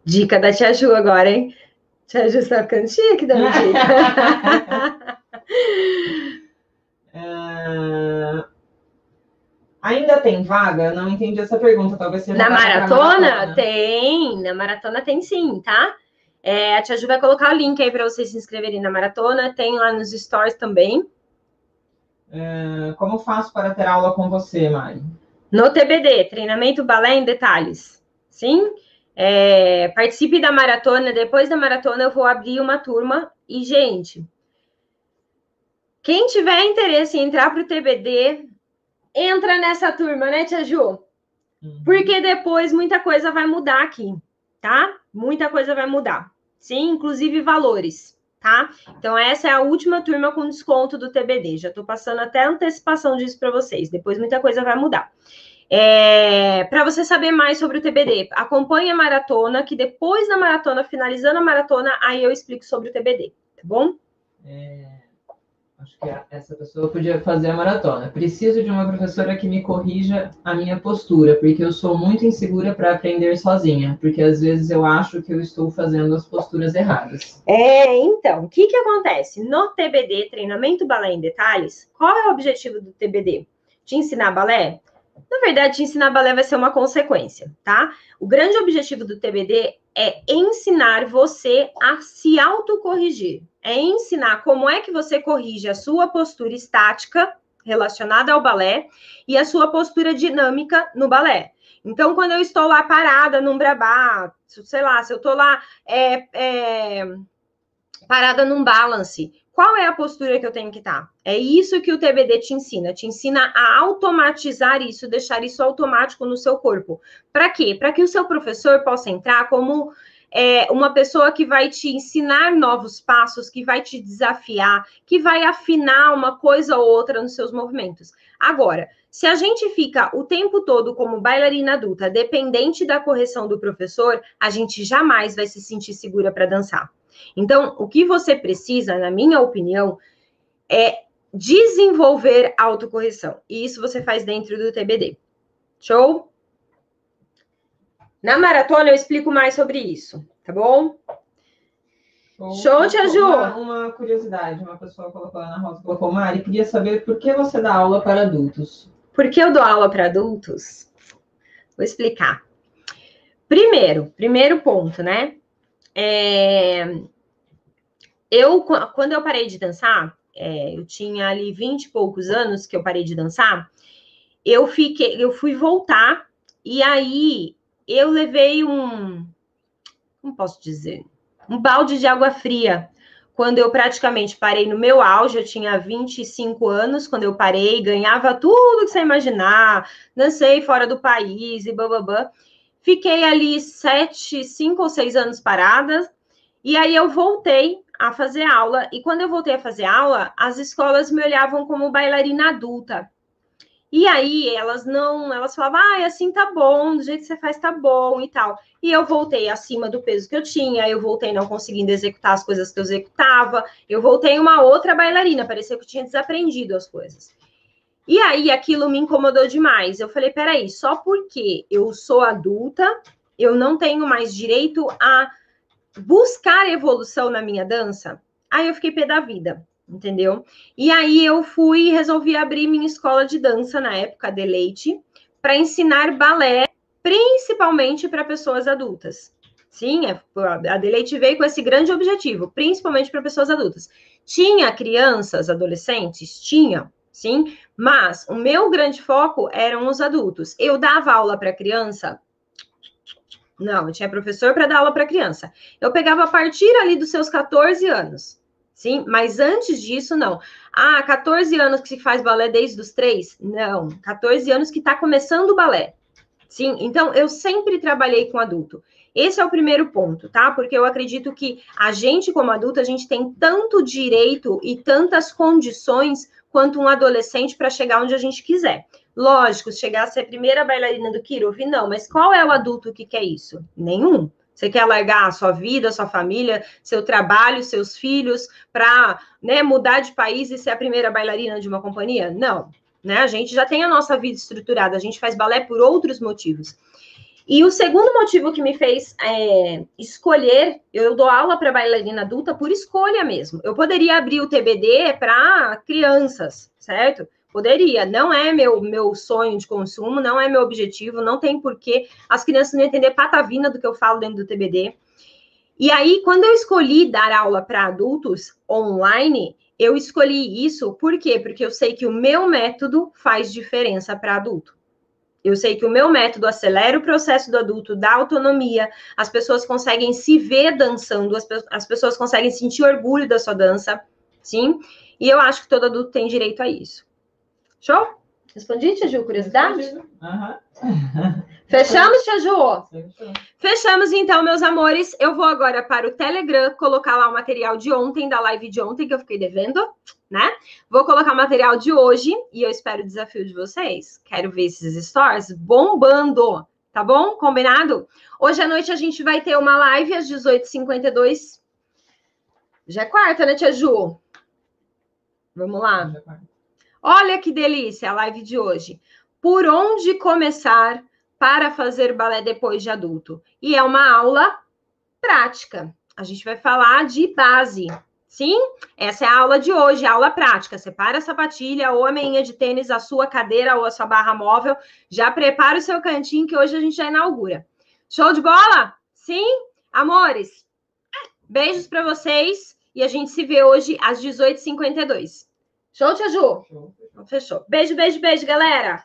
Dica da Tia Ju agora, hein? Tia Ju está ficando chique dando dica. uh... Ainda tem vaga? Não entendi essa pergunta. Talvez seja. Na maratona? maratona? Tem. Na maratona tem sim, tá? É, a Tia Ju vai colocar o link aí para vocês se inscreverem na maratona. Tem lá nos stories também. É, como faço para ter aula com você, Mari? No TBD, treinamento balé em detalhes. Sim? É, participe da maratona. Depois da maratona, eu vou abrir uma turma. E, gente, quem tiver interesse em entrar para o TBD, entra nessa turma, né, Tia Ju? Uhum. Porque depois muita coisa vai mudar aqui, tá? Muita coisa vai mudar. Sim, inclusive valores, tá? Então, essa é a última turma com desconto do TBD. Já estou passando até antecipação disso para vocês. Depois muita coisa vai mudar. É, para você saber mais sobre o TBD, acompanhe a maratona, que depois da maratona, finalizando a maratona, aí eu explico sobre o TBD, tá bom? É, acho que essa pessoa podia fazer a maratona. Preciso de uma professora que me corrija a minha postura, porque eu sou muito insegura para aprender sozinha, porque às vezes eu acho que eu estou fazendo as posturas erradas. É, então, o que que acontece? No TBD, treinamento balé em detalhes, qual é o objetivo do TBD? Te ensinar balé? Na verdade, ensinar balé vai ser uma consequência, tá? O grande objetivo do TBD é ensinar você a se autocorrigir. É ensinar como é que você corrige a sua postura estática relacionada ao balé e a sua postura dinâmica no balé. Então, quando eu estou lá parada num brabá, sei lá, se eu estou lá é, é, parada num balance, qual é a postura que eu tenho que estar? É isso que o TBD te ensina, te ensina a automatizar isso, deixar isso automático no seu corpo. Para quê? Para que o seu professor possa entrar como é, uma pessoa que vai te ensinar novos passos, que vai te desafiar, que vai afinar uma coisa ou outra nos seus movimentos. Agora, se a gente fica o tempo todo como bailarina adulta, dependente da correção do professor, a gente jamais vai se sentir segura para dançar. Então, o que você precisa, na minha opinião, é desenvolver autocorreção. E isso você faz dentro do TBD. Show? Na maratona eu explico mais sobre isso, tá bom? Show, Tia Ju! Uma, uma, curiosidade, uma pessoa colocou lá na rosa, colocou, Mari, queria saber por que você dá aula para adultos. Por que eu dou aula para adultos? Vou explicar. Primeiro, primeiro ponto, né? É, eu, quando eu parei de dançar, é, eu tinha ali 20 e poucos anos que eu parei de dançar, eu fiquei, eu fui voltar, e aí eu levei um, como posso dizer? Um balde de água fria. Quando eu praticamente parei no meu auge, eu tinha 25 anos, quando eu parei, ganhava tudo que você imaginar, dancei fora do país e bababã. Fiquei ali sete, cinco ou seis anos parada, e aí eu voltei a fazer aula. E quando eu voltei a fazer aula, as escolas me olhavam como bailarina adulta. E aí elas não, elas falavam, ah, assim tá bom, do jeito que você faz tá bom e tal. E eu voltei acima do peso que eu tinha, eu voltei não conseguindo executar as coisas que eu executava, eu voltei uma outra bailarina, parecia que eu tinha desaprendido as coisas. E aí aquilo me incomodou demais. Eu falei, peraí, só porque eu sou adulta, eu não tenho mais direito a buscar evolução na minha dança, aí eu fiquei pé da vida, entendeu? E aí eu fui resolvi abrir minha escola de dança na época, Deleite, para ensinar balé, principalmente para pessoas adultas. Sim, é, a Deleite veio com esse grande objetivo, principalmente para pessoas adultas. Tinha crianças, adolescentes? Tinha, sim, mas o meu grande foco eram os adultos. Eu dava aula para criança não, eu tinha professor para dar aula para criança. Eu pegava a partir ali dos seus 14 anos. Sim, mas antes disso, não. Ah, 14 anos que se faz balé desde os três? Não, 14 anos que está começando o balé. Sim, então eu sempre trabalhei com adulto. Esse é o primeiro ponto, tá? Porque eu acredito que a gente, como adulto, a gente tem tanto direito e tantas condições quanto um adolescente para chegar onde a gente quiser. Lógico, chegar a ser a primeira bailarina do Kirov, não, mas qual é o adulto que quer isso? Nenhum. Você quer largar a sua vida, a sua família, seu trabalho, seus filhos, para né, mudar de país e ser a primeira bailarina de uma companhia? Não. Né? A gente já tem a nossa vida estruturada, a gente faz balé por outros motivos. E o segundo motivo que me fez é, escolher, eu dou aula para bailarina adulta por escolha mesmo. Eu poderia abrir o TBD para crianças, certo? Poderia, não é meu, meu sonho de consumo, não é meu objetivo, não tem porquê as crianças não entender patavina do que eu falo dentro do TBD. E aí, quando eu escolhi dar aula para adultos online, eu escolhi isso por quê? Porque eu sei que o meu método faz diferença para adulto. Eu sei que o meu método acelera o processo do adulto, dá autonomia, as pessoas conseguem se ver dançando, as, as pessoas conseguem sentir orgulho da sua dança, sim? E eu acho que todo adulto tem direito a isso. Show? Respondi, Tia Ju, curiosidade? Uhum. Fechamos, Tia Ju? Fechamos, então, meus amores. Eu vou agora para o Telegram colocar lá o material de ontem, da live de ontem, que eu fiquei devendo, né? Vou colocar o material de hoje e eu espero o desafio de vocês. Quero ver esses stories bombando, tá bom? Combinado? Hoje à noite a gente vai ter uma live às 18h52. Já é quarta, né, Tia Ju? Vamos lá. Olha que delícia a live de hoje. Por onde começar para fazer balé depois de adulto? E é uma aula prática. A gente vai falar de base. Sim? Essa é a aula de hoje, aula prática. Separa a sapatilha ou a meinha de tênis, a sua cadeira ou a sua barra móvel. Já prepara o seu cantinho que hoje a gente já inaugura. Show de bola? Sim? Amores, beijos para vocês e a gente se vê hoje às 18h52. Show, Tia Ju? Show. Fechou. Beijo, beijo, beijo, galera.